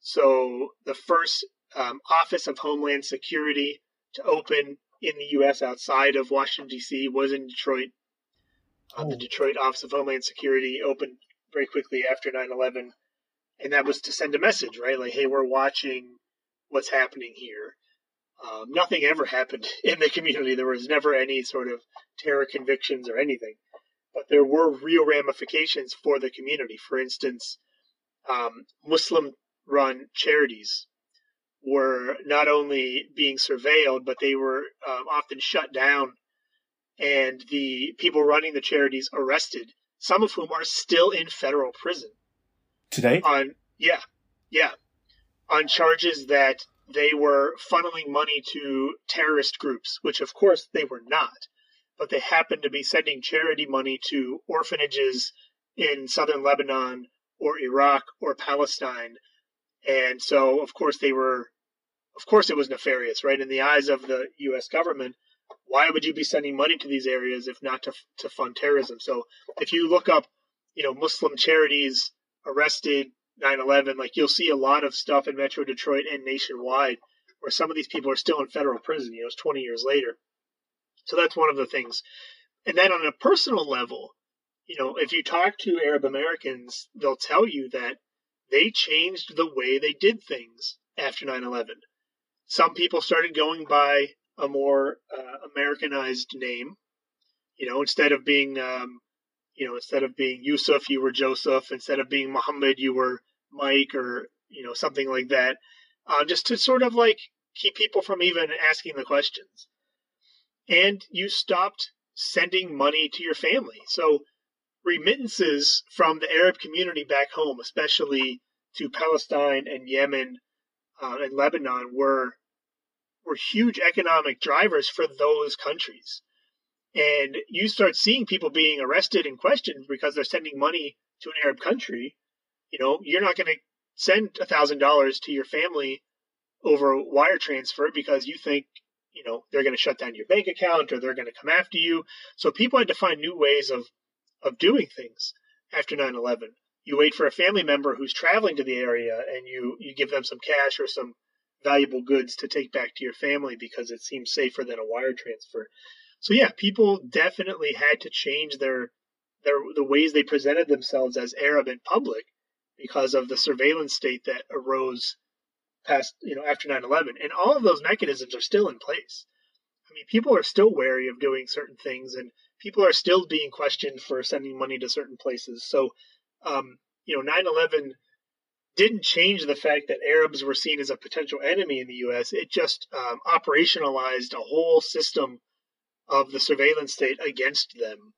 So the first um, Office of Homeland Security to open in the U.S. outside of Washington, D.C. was in Detroit. Uh, the oh. Detroit Office of Homeland Security opened very quickly after 9 11. And that was to send a message, right? Like, hey, we're watching what's happening here. Um, nothing ever happened <laughs> in the community. There was never any sort of terror convictions or anything, but there were real ramifications for the community. For instance, um, Muslim run charities were not only being surveilled, but they were um, often shut down and the people running the charities arrested, some of whom are still in federal prison. Today? On, yeah, yeah. On charges that they were funneling money to terrorist groups, which of course they were not. but they happened to be sending charity money to orphanages in southern Lebanon or Iraq or Palestine. And so, of course, they were, of course, it was nefarious, right? In the eyes of the U.S. government, why would you be sending money to these areas if not to, to fund terrorism? So if you look up, you know, Muslim charities arrested 9/11, like you'll see a lot of stuff in Metro Detroit and nationwide where some of these people are still in federal prison. You know, it's 20 years later. So that's one of the things. And then on a personal level, you know, if you talk to Arab Americans, they'll tell you that they changed the way they did things after 9/11. Some people started going by a more uh, Americanized name. You know, instead of being, um, you know, instead of being Yusuf, you were Joseph. Instead of being Muhammad, you were Mike, or you know, something like that. Uh, just to sort of like keep people from even asking the questions. And you stopped sending money to your family. So remittances from the Arab community back home, especially to Palestine and Yemen uh, and Lebanon, were were huge economic drivers for those countries. And you start seeing people being arrested and questioned because they're sending money to an Arab country. You know, you're not going to send a thousand dollars to your family over wire transfer because you think you know they're going to shut down your bank account or they're going to come after you. So people had to find new ways of of doing things after 9/11. You wait for a family member who's traveling to the area and you you give them some cash or some valuable goods to take back to your family because it seems safer than a wire transfer. So yeah, people definitely had to change their their the ways they presented themselves as Arab in public because of the surveillance state that arose past you know after 9/11 and all of those mechanisms are still in place. I mean, people are still wary of doing certain things and people are still being questioned for sending money to certain places. So um, you know, 9/11 didn't change the fact that Arabs were seen as a potential enemy in the U.S. It just um, operationalized a whole system of the surveillance state against them.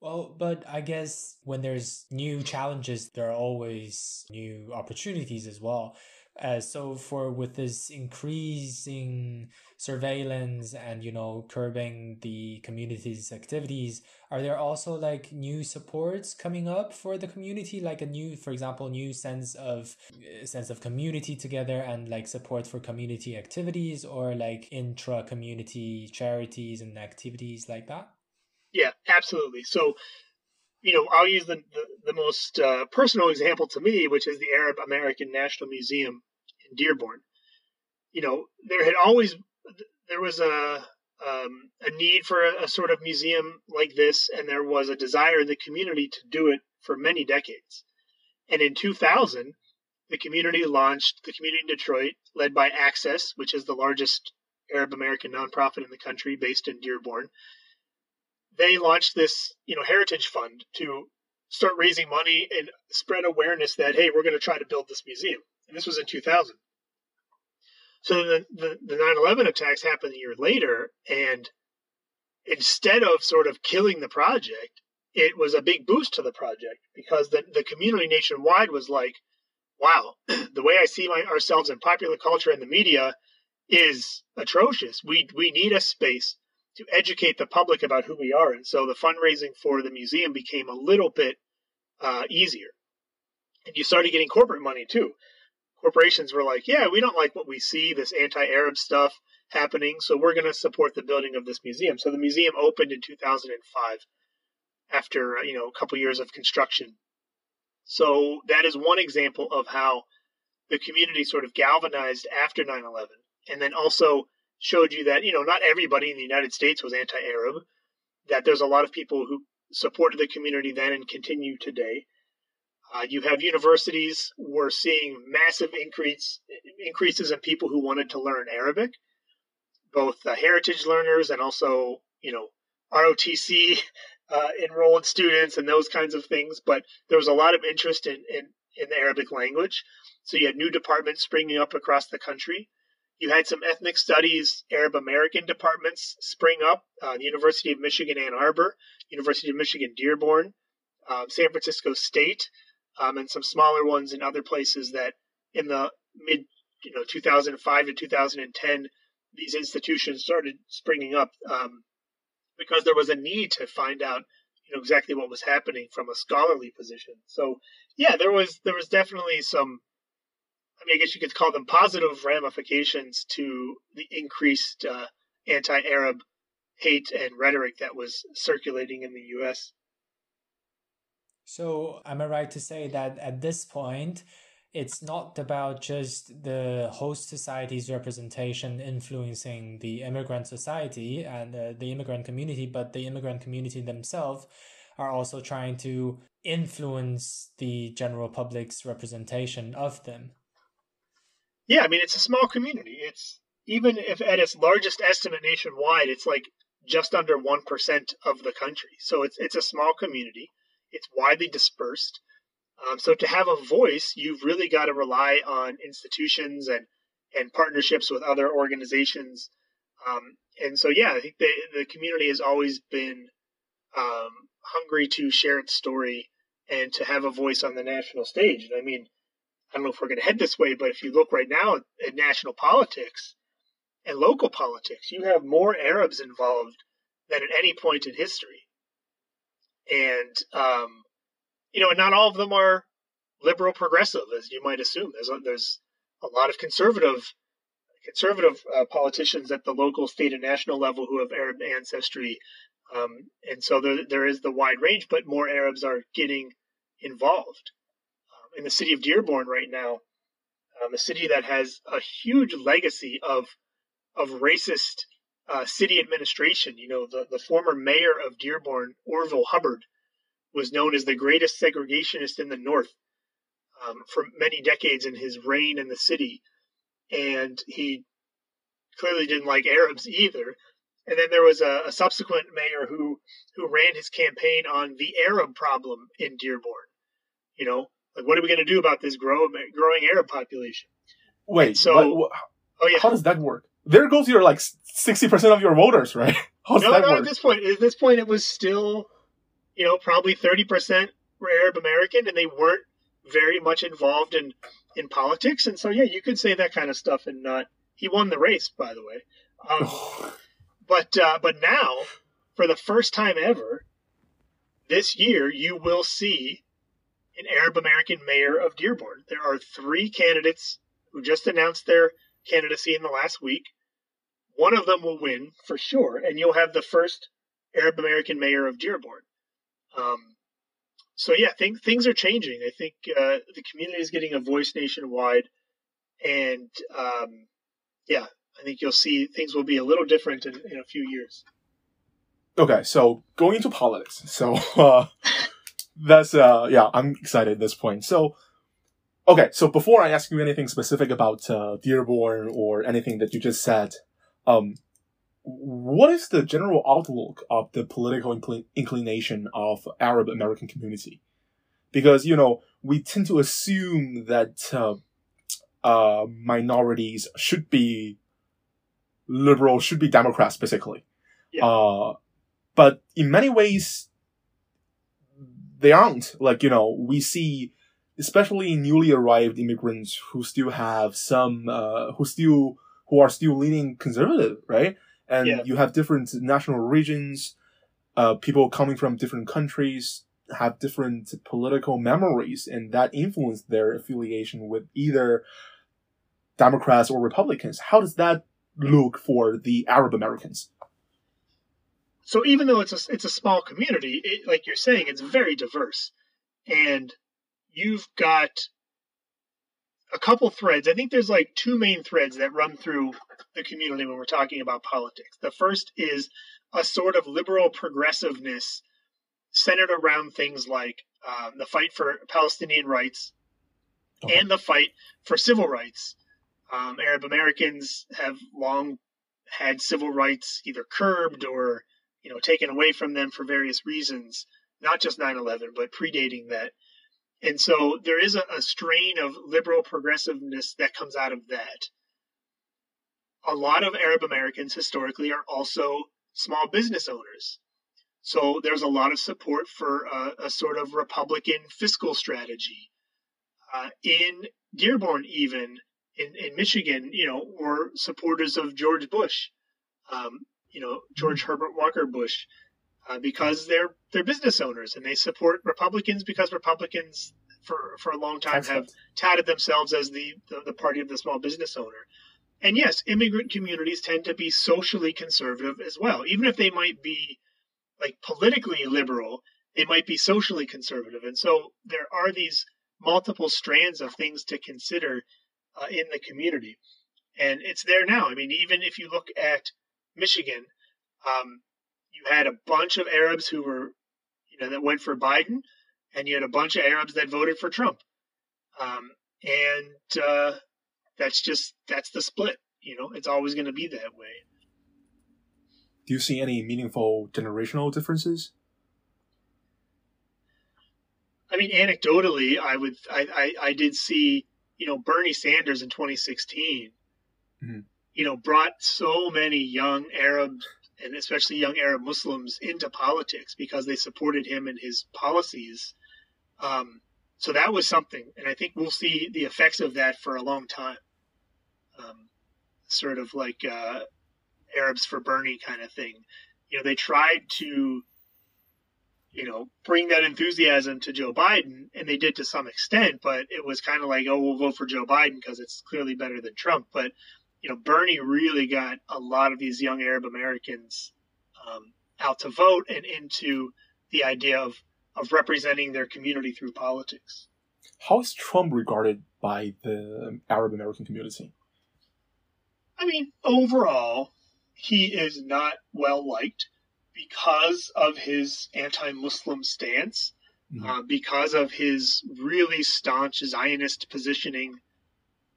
Well, but I guess when there's new challenges, there are always new opportunities as well. Uh, so for with this increasing surveillance and you know curbing the community's activities, are there also like new supports coming up for the community, like a new, for example, new sense of sense of community together and like support for community activities or like intra community charities and activities like that? Yeah, absolutely. So you know, I'll use the, the, the most uh, personal example to me, which is the Arab American National Museum in Dearborn. You know, there had always there was a um, a need for a, a, sort of museum like this, and there was a desire in the community to do it for many decades. And in 2000, the community launched the community in Detroit, led by Access, which is the largest Arab American nonprofit in the country, based in Dearborn. They launched this, you know, heritage fund to start raising money and spread awareness that hey, we're going to try to build this museum and this was in 2000. So the, the, the 9/11 attacks happened a year later, and instead of sort of killing the project, it was a big boost to the project because the the community nationwide was like, "Wow, <clears throat> the way I see my, ourselves in popular culture and the media is atrocious. We we need a space to educate the public about who we are." And so the fundraising for the museum became a little bit uh, easier, and you started getting corporate money too corporations were like, yeah, we don't like what we see, this anti Arab stuff happening, so we're going to support the building of this museum. So the museum opened in 2005 after, uh, you know, a couple years of construction. So that is one example of how the community sort of galvanized after 9 11 and then also showed you that, you know, not everybody in the United States was anti Arab, that there's a lot of people who supported the community then and continue today. Uh, you have universities. We're seeing massive increase increases in people who wanted to learn Arabic, both uh, heritage learners and also you know ROTC <laughs> uh, enrolled students and those kinds of things. But there was a lot of interest in, in in the Arabic language. So you had new departments springing up across the country. You had some ethnic studies Arab American departments spring up. Uh, the University of Michigan Ann Arbor, University of Michigan Dearborn, uh, San Francisco State um, and some smaller ones in other places that in the mid you know 2005 to 2010 these institutions started springing up um, because there was a need to find out you know exactly what was happening from a scholarly position. So yeah, there was there was definitely some. I mean, I guess you could call them positive ramifications to the increased uh, anti-Arab hate and rhetoric that was circulating in the U.S. So, am I right to say that at this point, it's not about just the host society's representation influencing the immigrant society and uh, the immigrant community, but the immigrant community themselves are also trying to influence the general public's representation of them. Yeah, I mean, it's a small community. It's even if at its largest estimate nationwide, it's like just under 1% of the country. So it's, it's a small community. It's widely dispersed. Um, so to have a voice, you've really got to rely on institutions and and partnerships with other organizations. Um, and so, yeah, I think the the community has always been um, hungry to share its story and to have a voice on the national stage. And I mean, I don't know if we're going to head this way, but if you look right now at, at national politics and local politics, you have more Arabs involved than at any point in history. And um, you know, and not all of them are liberal progressive, as you might assume. There's a, there's a lot of conservative conservative uh, politicians at the local, state, and national level who have Arab ancestry, um, and so there, there is the wide range. But more Arabs are getting involved. In the city of Dearborn right now, um, a city that has a huge legacy of of racist uh, city administration. You know, the the former mayor of Dearborn, Orville Hubbard was known as the greatest segregationist in the North um, for many decades in his reign in the city. And he clearly didn't like Arabs either. And then there was a, a subsequent mayor who, who ran his campaign on the Arab problem in Dearborn. You know, like what are we going to do about this growing growing Arab population? Wait, so what, what, oh yeah, how does that work? There goes your like sixty percent of your voters, right? <laughs> No, that no. Work? At this point, at this point, it was still you know, probably 30% were Arab American and they weren't very much involved in, in politics. And so, yeah, you could say that kind of stuff and not. He won the race, by the way. Um, <sighs> but uh, but now, for the first time ever, this year, you will see an Arab American mayor of Dearborn. There are three candidates who just announced their candidacy in the last week. One of them will win for sure, and you'll have the first Arab American mayor of Dearborn. Um, so yeah, think, things are changing. I think uh, the community is getting a voice nationwide, and um, yeah, I think you'll see things will be a little different in, in a few years. Okay, so going into politics. So uh, <laughs> that's uh, yeah, I'm excited at this point. So okay, so before I ask you anything specific about uh, Dearborn or anything that you just said, um, what is the general outlook of the political incl- inclination of Arab American community? Because you know we tend to assume that uh, uh, minorities should be liberal, should be Democrats, basically. Yeah. Uh, but in many ways, they aren't. Like you know, we see, especially newly arrived immigrants who still have some, uh, who still who are still leaning conservative, right? and yeah. you have different national regions. Uh, people coming from different countries have different political memories, and that influence their affiliation with either Democrats or Republicans. How does that look for the Arab Americans? So even though it's a it's a small community, it, like you're saying, it's very diverse, and you've got a couple threads. I think there's like two main threads that run through the community when we're talking about politics. The first is a sort of liberal progressiveness centered around things like um, the fight for Palestinian rights okay. and the fight for civil rights. Um, Arab Americans have long had civil rights either curbed or you know taken away from them for various reasons, not just 9/11, but predating that. And so there is a, a strain of liberal progressiveness that comes out of that. A lot of Arab Americans historically are also small business owners. So there's a lot of support for a, a sort of Republican fiscal strategy. Uh, in Dearborn, even, in, in Michigan, you know, were supporters of George Bush, um, you know, George Herbert Walker Bush, uh, because they're they're business owners and they support Republicans because Republicans for for a long time Excellent. have touted themselves as the, the the party of the small business owner. And yes, immigrant communities tend to be socially conservative as well, even if they might be like politically liberal, they might be socially conservative. And so there are these multiple strands of things to consider uh, in the community. And it's there now. I mean, even if you look at Michigan, um, you had a bunch of Arabs who were, you know, that went for Biden, and you had a bunch of Arabs that voted for Trump. Um, and uh, that's just that's the split. You know, it's always going to be that way. Do you see any meaningful generational differences? I mean, anecdotally, I would, I, I, I did see, you know, Bernie Sanders in 2016, Mhm. You know, brought so many young Arabs and especially young Arab Muslims into politics because they supported him and his policies. Um, so that was something, and I think we'll see the effects of that for a long time. Um, sort of like uh, Arabs for Bernie kind of thing. You know, they tried to you know, bring that enthusiasm to Joe Biden, and they did to some extent, but it was kind of like, oh, we'll vote for Joe Biden because it's clearly better than Trump. But, you know, Bernie really got a lot of these young Arab Americans um, out to vote and into the idea of, of representing their community through politics. How is Trump regarded by the Arab American community? I mean, overall, he is not well liked because of his anti Muslim stance, Mhm. uh, because of his really staunch Zionist positioning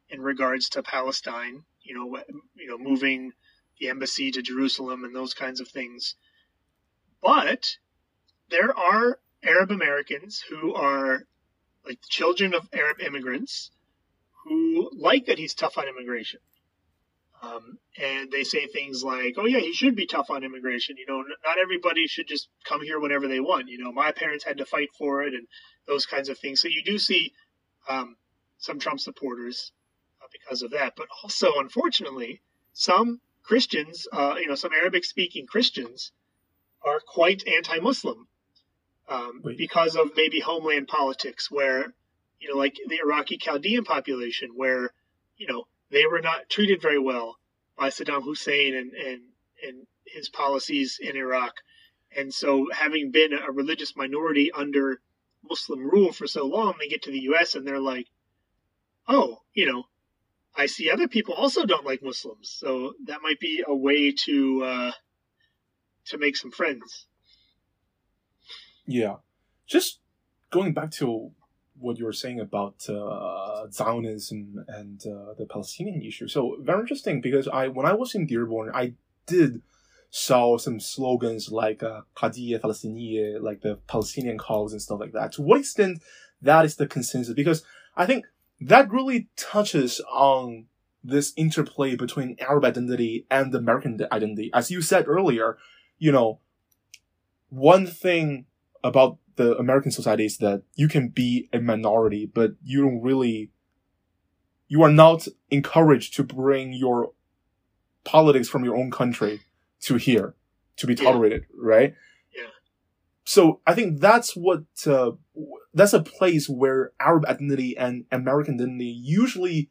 in regards to Palestine, you know, you know, moving the embassy to Jerusalem and those kinds of things. But there are Arab Americans who are like children of Arab immigrants who like that he's tough on immigration. Um, and they say things like, "Oh yeah, he should be tough on immigration. You know, not everybody should just come here whenever they want. You know, my parents had to fight for it, and those kinds of things." So you do see um, some Trump supporters because of that, but also, unfortunately, some Christians, uh, you know, some Arabic-speaking Christians, are quite anti-Muslim um, because of maybe homeland politics, where you know, like the Iraqi Chaldean population, where you know they were not treated very well by Saddam Hussein and, and, and his policies in Iraq. And so, having been a religious minority under Muslim rule for so long, they get to the U.S. and they're like, oh, you know, I see other people also don't like Muslims. So that might be a way to uh, to make some friends. Yeah, just going back to what you were saying about uh, Zionism and uh, the Palestinian issue. So very interesting because I when I was in Dearborn, I did saw some slogans like uh, Qadiyya like the Palestinian cause and stuff like that. To what extent that is the consensus? Because I think that really touches on this interplay between Arab identity and American identity. As you said earlier, you know, one thing about the American society is that you can be a minority, but you don't really, you are not encouraged to bring your politics from your own country to here to be Yeah. tolerated, right? Yeah. So I think that's what, uh, that's a place where Arab identity and American identity usually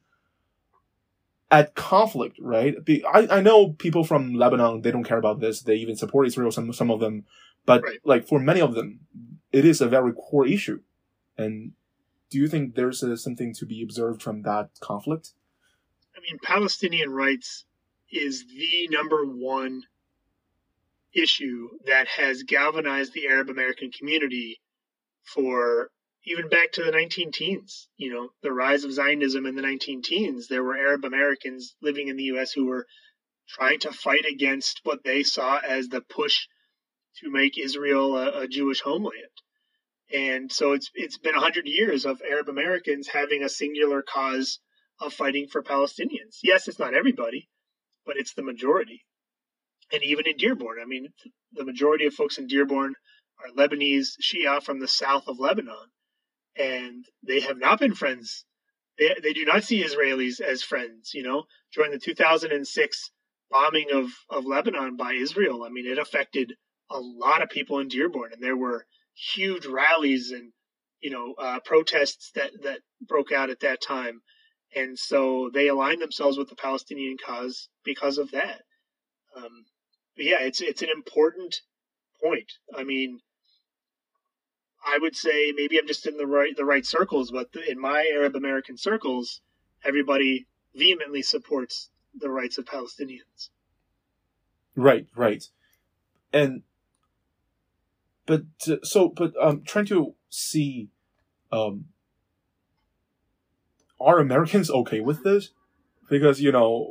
at conflict, right? I, I know people from Lebanon, they don't care about this. They even support Israel, some, some of them. But Right. like for many of them, it is a very core issue. And do you think there's uh something to be observed from that conflict? I mean, Palestinian rights is the number one issue that has galvanized the Arab American community for even back to the 19 teens. You know, the rise of Zionism in the 19 teens, there were Arab Americans living in the U.S. who were trying to fight against what they saw as the push to make Israel a, a Jewish homeland. And so it's it's been a hundred years of Arab Americans having a singular cause of fighting for Palestinians. Yes, it's not everybody, but it's the majority. And even in Dearborn, I mean, the majority of folks in Dearborn are Lebanese Shia from the south of Lebanon, and they have not been friends. they, they do not see Israelis as friends. You know, during the 2006 bombing of, of Lebanon by Israel, I mean, it affected a lot of people in Dearborn, and there were huge rallies and you know uh, protests that that broke out at that time, and so they aligned themselves with the Palestinian cause because of that. Um, but yeah, it's it's an important point. I mean, I would say maybe I'm just in the right the right circles, but in my Arab American circles, everybody vehemently supports the rights of Palestinians. Right, right, and but uh, so but um trying to see um are Americans <laughs> okay with this? Because you know,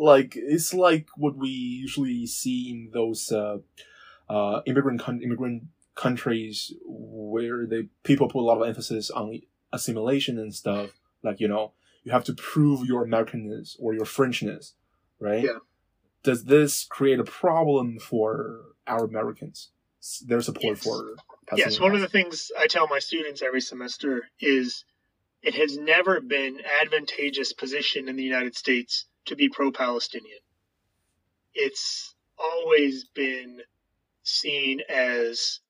like it's like what we usually see in those uh, uh, immigrant immigrant countries where they people put a lot of emphasis on assimilation and stuff. Like you know, you have to prove your Americanness or your Frenchness, right? Yeah. Does this create a problem for our Americans? Their support Yes. for Yes, one of the things I tell my students every semester is it has never been advantageous position in the United States to be pro-Palestinian. It's always been seen as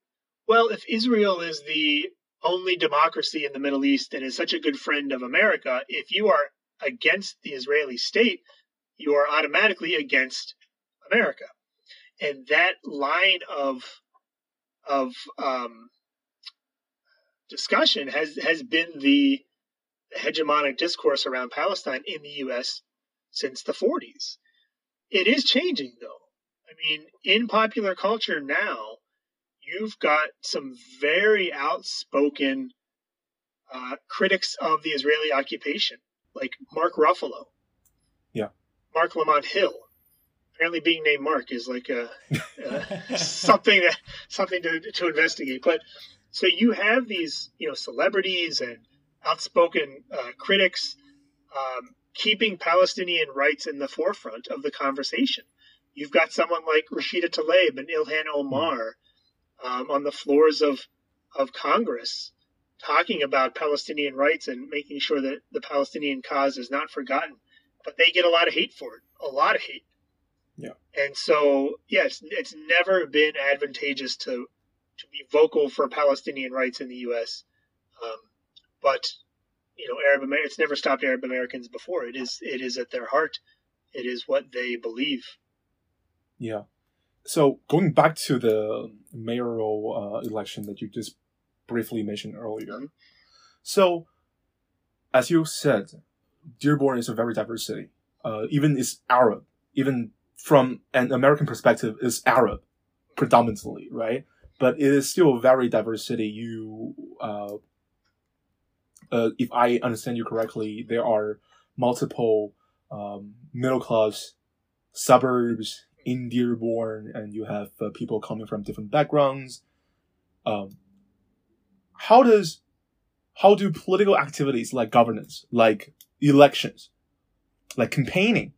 well if Israel is the only democracy in the Middle East and is such a good friend of America, if you are against the Israeli state, you are automatically against America. And that line of of um, discussion has has been the hegemonic discourse around Palestine in the U.S. since the 40s. It is changing, though. I mean, in popular culture now, you've got some very outspoken uh, critics of the Israeli occupation, like Mark Ruffalo. Yeah. Marc Lamont Hill. Apparently, being named Mark is like a, <laughs> uh, something that something to to investigate. But so you have these, you know, celebrities and outspoken uh, critics um, keeping Palestinian rights in the forefront of the conversation. You've got someone like Rashida Tlaib and Ilhan Omar um, on the floors of of Congress talking about Palestinian rights and making sure that the Palestinian cause is not forgotten. But they get a lot of hate for it, a lot of hate. Yeah. And so, yes, it's never been advantageous to to be vocal for Palestinian rights in the U.S. Um, but you know, Arab Amer- it's never stopped Arab Americans before. It is it is at their heart. It is what they believe. Yeah. So going back to the mayoral uh, election that you just briefly mentioned earlier. Mhm. So, as you said, Dearborn is a very diverse city. Uh, even it's Arab. Even from an American perspective, it's Arab predominantly, right? But it is still a very diverse city. You, uh, uh, if I understand you correctly, there are multiple um, middle class suburbs in Dearborn, and you have uh, people coming from different backgrounds. Um, how does how do political activities like governance, like elections, like campaigning,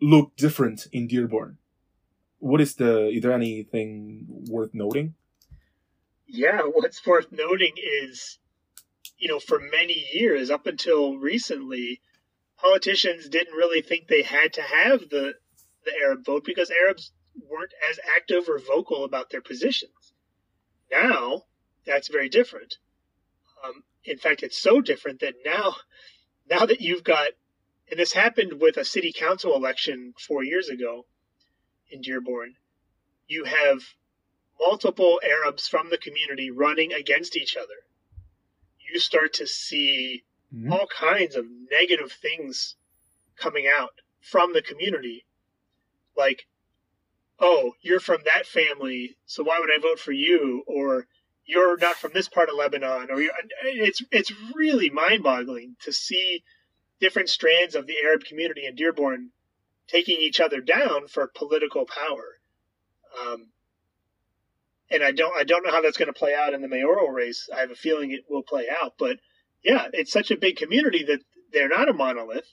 look different in Dearborn? What is the? Is there anything worth noting? Yeah, what's worth noting is, you know, for many years, up until recently, politicians didn't really think they had to have the the Arab vote because Arabs weren't as active or vocal about their positions. Now, that's very different. Um, in fact, it's so different that now, <laughs> now that you've got, and this happened with a city council election four years ago in Dearborn, you have multiple Arabs from the community running against each other. You start to see Mhm. all kinds of negative things coming out from the community. Like, oh, you're from that family, so why would I vote for you? Or you're not from this part of Lebanon. Or it's it's really mind-boggling to see different strands of the Arab community in Dearborn taking each other down for political power. Um, and I don't I don't know how that's going to play out in the mayoral race. I have a feeling it will play out, but yeah, it's such a big community that they're not a monolith.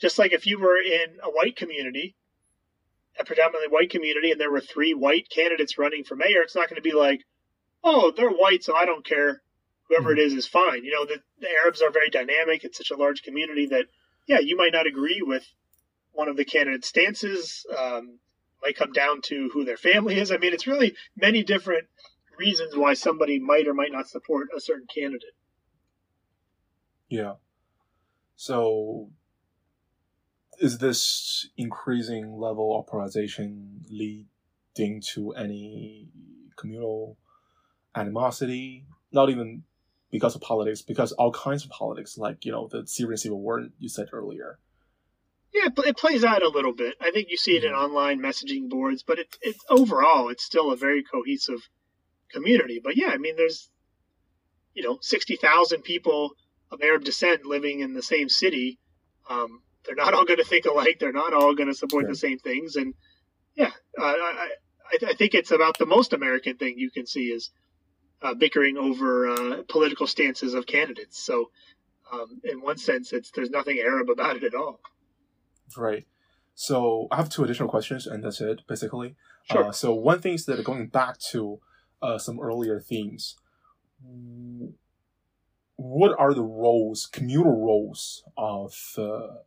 Just like if you were in a white community, a predominantly white community, and there were three white candidates running for mayor, it's not going to be like, oh, they're white, so I don't care. whoever it is is fine. You know, the, the Arabs are very dynamic. It's such a large community that, yeah, you might not agree with one of the candidates' stances. Um, might come down to who their family is. I mean, it's really many different reasons why somebody might or might not support a certain candidate. Yeah. So, is this increasing level of polarization leading to any communal animosity? Not even because of politics, because all kinds of politics, like you know the Syrian civil war you said earlier. Yeah, it plays out a little bit. I think you see it in mm-hmm. online messaging boards, but it, it overall it's still a very cohesive community. But yeah, I mean, there's you know sixty thousand people of Arab descent living in the same city. Um, they're not all <laughs> going to think alike. They're not all going to support sure. the same things. And yeah, uh, I, I, I, think it's about the most American thing you can see is uh, bickering over uh, political stances of candidates. So um, in one sense, it's there's nothing Arab about it at all. Right. So I have two additional questions, and that's it, basically. Sure. Uh, so one thing is that going back to uh, some earlier themes, what are the roles, communal roles of uh,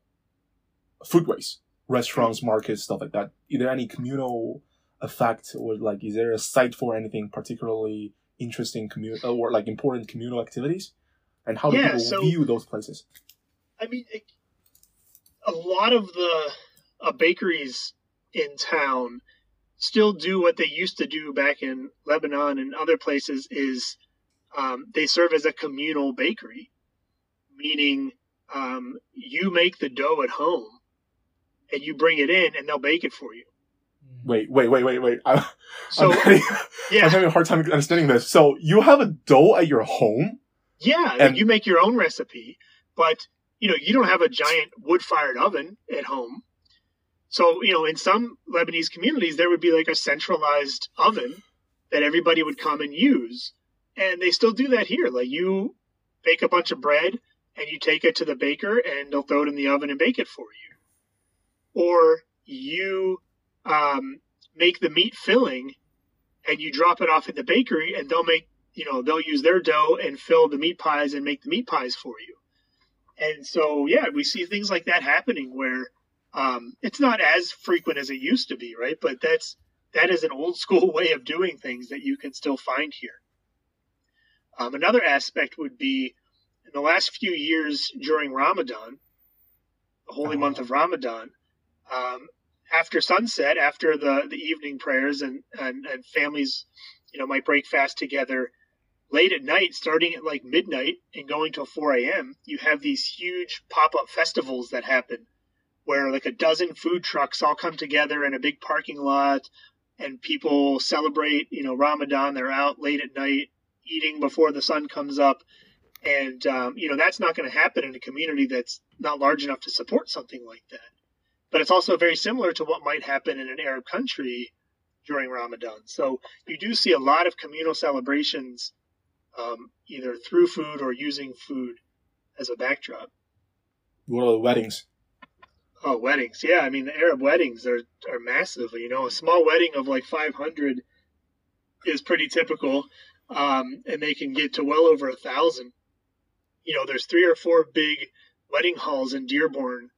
foodways, restaurants, markets, stuff like that? Is there any communal effect, or like, is there a site for anything particularly interesting, communal or like important communal activities? And how do yeah, people so, view those places? I mean, it, a lot of the uh, bakeries in town still do what they used to do back in Lebanon and other places is um, they serve as a communal bakery, meaning um, you make the dough at home and you bring it in and they'll bake it for you. Wait, wait, wait, wait, wait. <laughs> I'm, so, I'm, having, yeah. I'm having a hard time understanding this. So you have a dough at your home? Yeah, and you make your own recipe, but you know, you don't have a giant wood fired oven at home. So, you know, in some Lebanese communities, there would be like a centralized oven that everybody would come and use. And they still do that here. Like you bake a bunch of bread and you take it to the baker and they'll throw it in the oven and bake it for you. Or you um, make the meat filling and you drop it off at the bakery and they'll make, you know, they'll use their dough and fill the meat pies and make the meat pies for you. And so, yeah, we see things like that happening where um, it's not as frequent as it used to be, right? But that's that is an old <laughs> school way of doing things that you can still find here. Um, another aspect would be in the last few years during Ramadan, the holy uh-huh. month of Ramadan, um, after sunset, after the, the evening prayers and, and, and families, you know, might break fast together late at night, starting at like midnight and going till 4 a.m., you have these huge pop up festivals that happen where like a dozen food trucks all come together in a big parking lot and people celebrate, you know, Ramadan. They're out late at night eating before the sun comes up. And, um, you know, that's not going to happen in a community that's not large enough to support something like that. But it's also very similar to what might happen in an Arab country during Ramadan. So you do see a lot of communal celebrations um, either through food or using food as a backdrop. What are the weddings? Oh, weddings. Yeah, I mean the Arab weddings are are massive. You know, a small wedding of like 500 is pretty typical, um, and they can get to well over a thousand. You know, there's three or four big wedding halls in Dearborn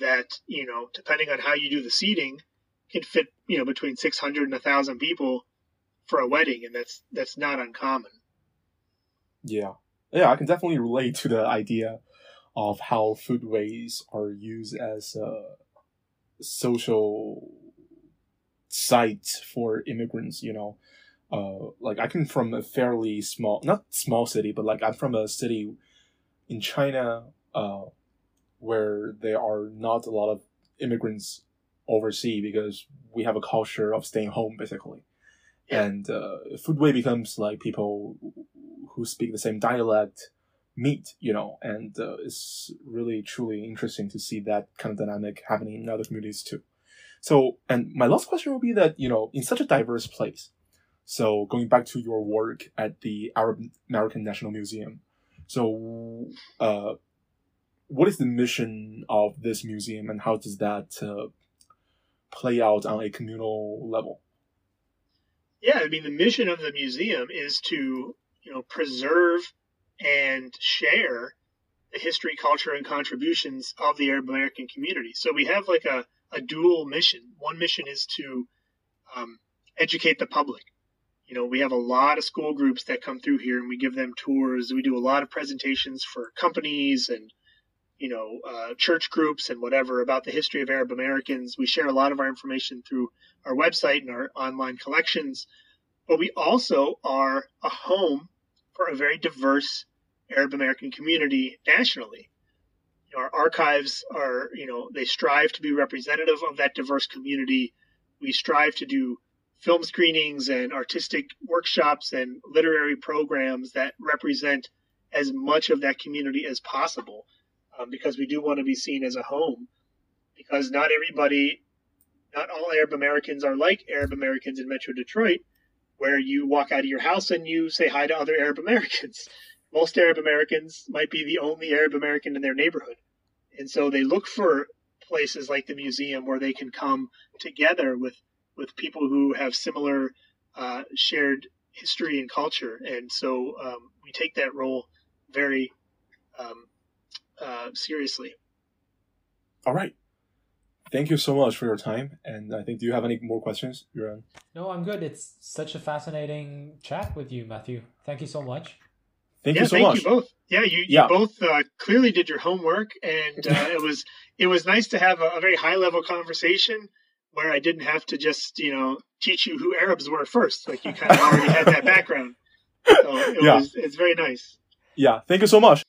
that you know, depending on how you do the seating, can fit you know between 600 and a thousand people for a wedding, and that's that's not uncommon. Yeah. Yeah, I can definitely relate to the idea of how foodways are used as a social site for immigrants, you know. Uh, like I come from a fairly small, not small city, but like I'm from a city in China, uh, where there are not a lot of immigrants overseas because we have a culture of staying home basically. Yeah. And uh, foodway becomes like people who speak the same dialect meet, you know, and uh, it's really truly interesting to see that kind of dynamic happening in other communities too. So, and my last question will be that, you know, in such a diverse place, so going back to your work at the Arab American National Museum, so uh, what is the mission of this museum and how does that uh, play out on a communal level? Yeah, I mean, the mission of the museum is to you know preserve and share the history, culture, and contributions of the Arab American community. So we have like a, a dual mission. One mission is to um, educate the public. You know, we have a lot of school groups that come through here and we give them tours. We do a lot of presentations for companies and, you know, uh, church groups and whatever about the history of Arab Americans. We share a lot of our information through our website and our online collections. But we also are a home for a very diverse Arab American community nationally. You know, our archives are, you know, they strive to be representative of that diverse community. We strive to do film screenings and artistic workshops and literary programs that represent as much of that community as possible um, because we do want to be seen as a home. Because not everybody not all arab americans are like arab americans in metro detroit where you walk out of your house and you say hi to other arab americans. <laughs> Most arab americans might be the only arab american in their neighborhood. And so they look for places like the museum where they can come together with with people who have similar uh, shared history and culture. And so um, we take that role very um, uh, seriously. All right. Thank you so much for your time. And I think, do you have any more questions, Yuran? No, I'm good. It's such a fascinating chat with you, Matthew. Thank you so much. Thank yeah, you so thank much. you both. Yeah, you, Yeah. you both uh, clearly did your homework, and uh, <laughs> it was it was nice to have a, a very high level conversation where I didn't have to just you know teach you who Arabs were first. Like you kind of already had that <laughs> background, so it Yeah. was it's very nice. Yeah. Thank you so much.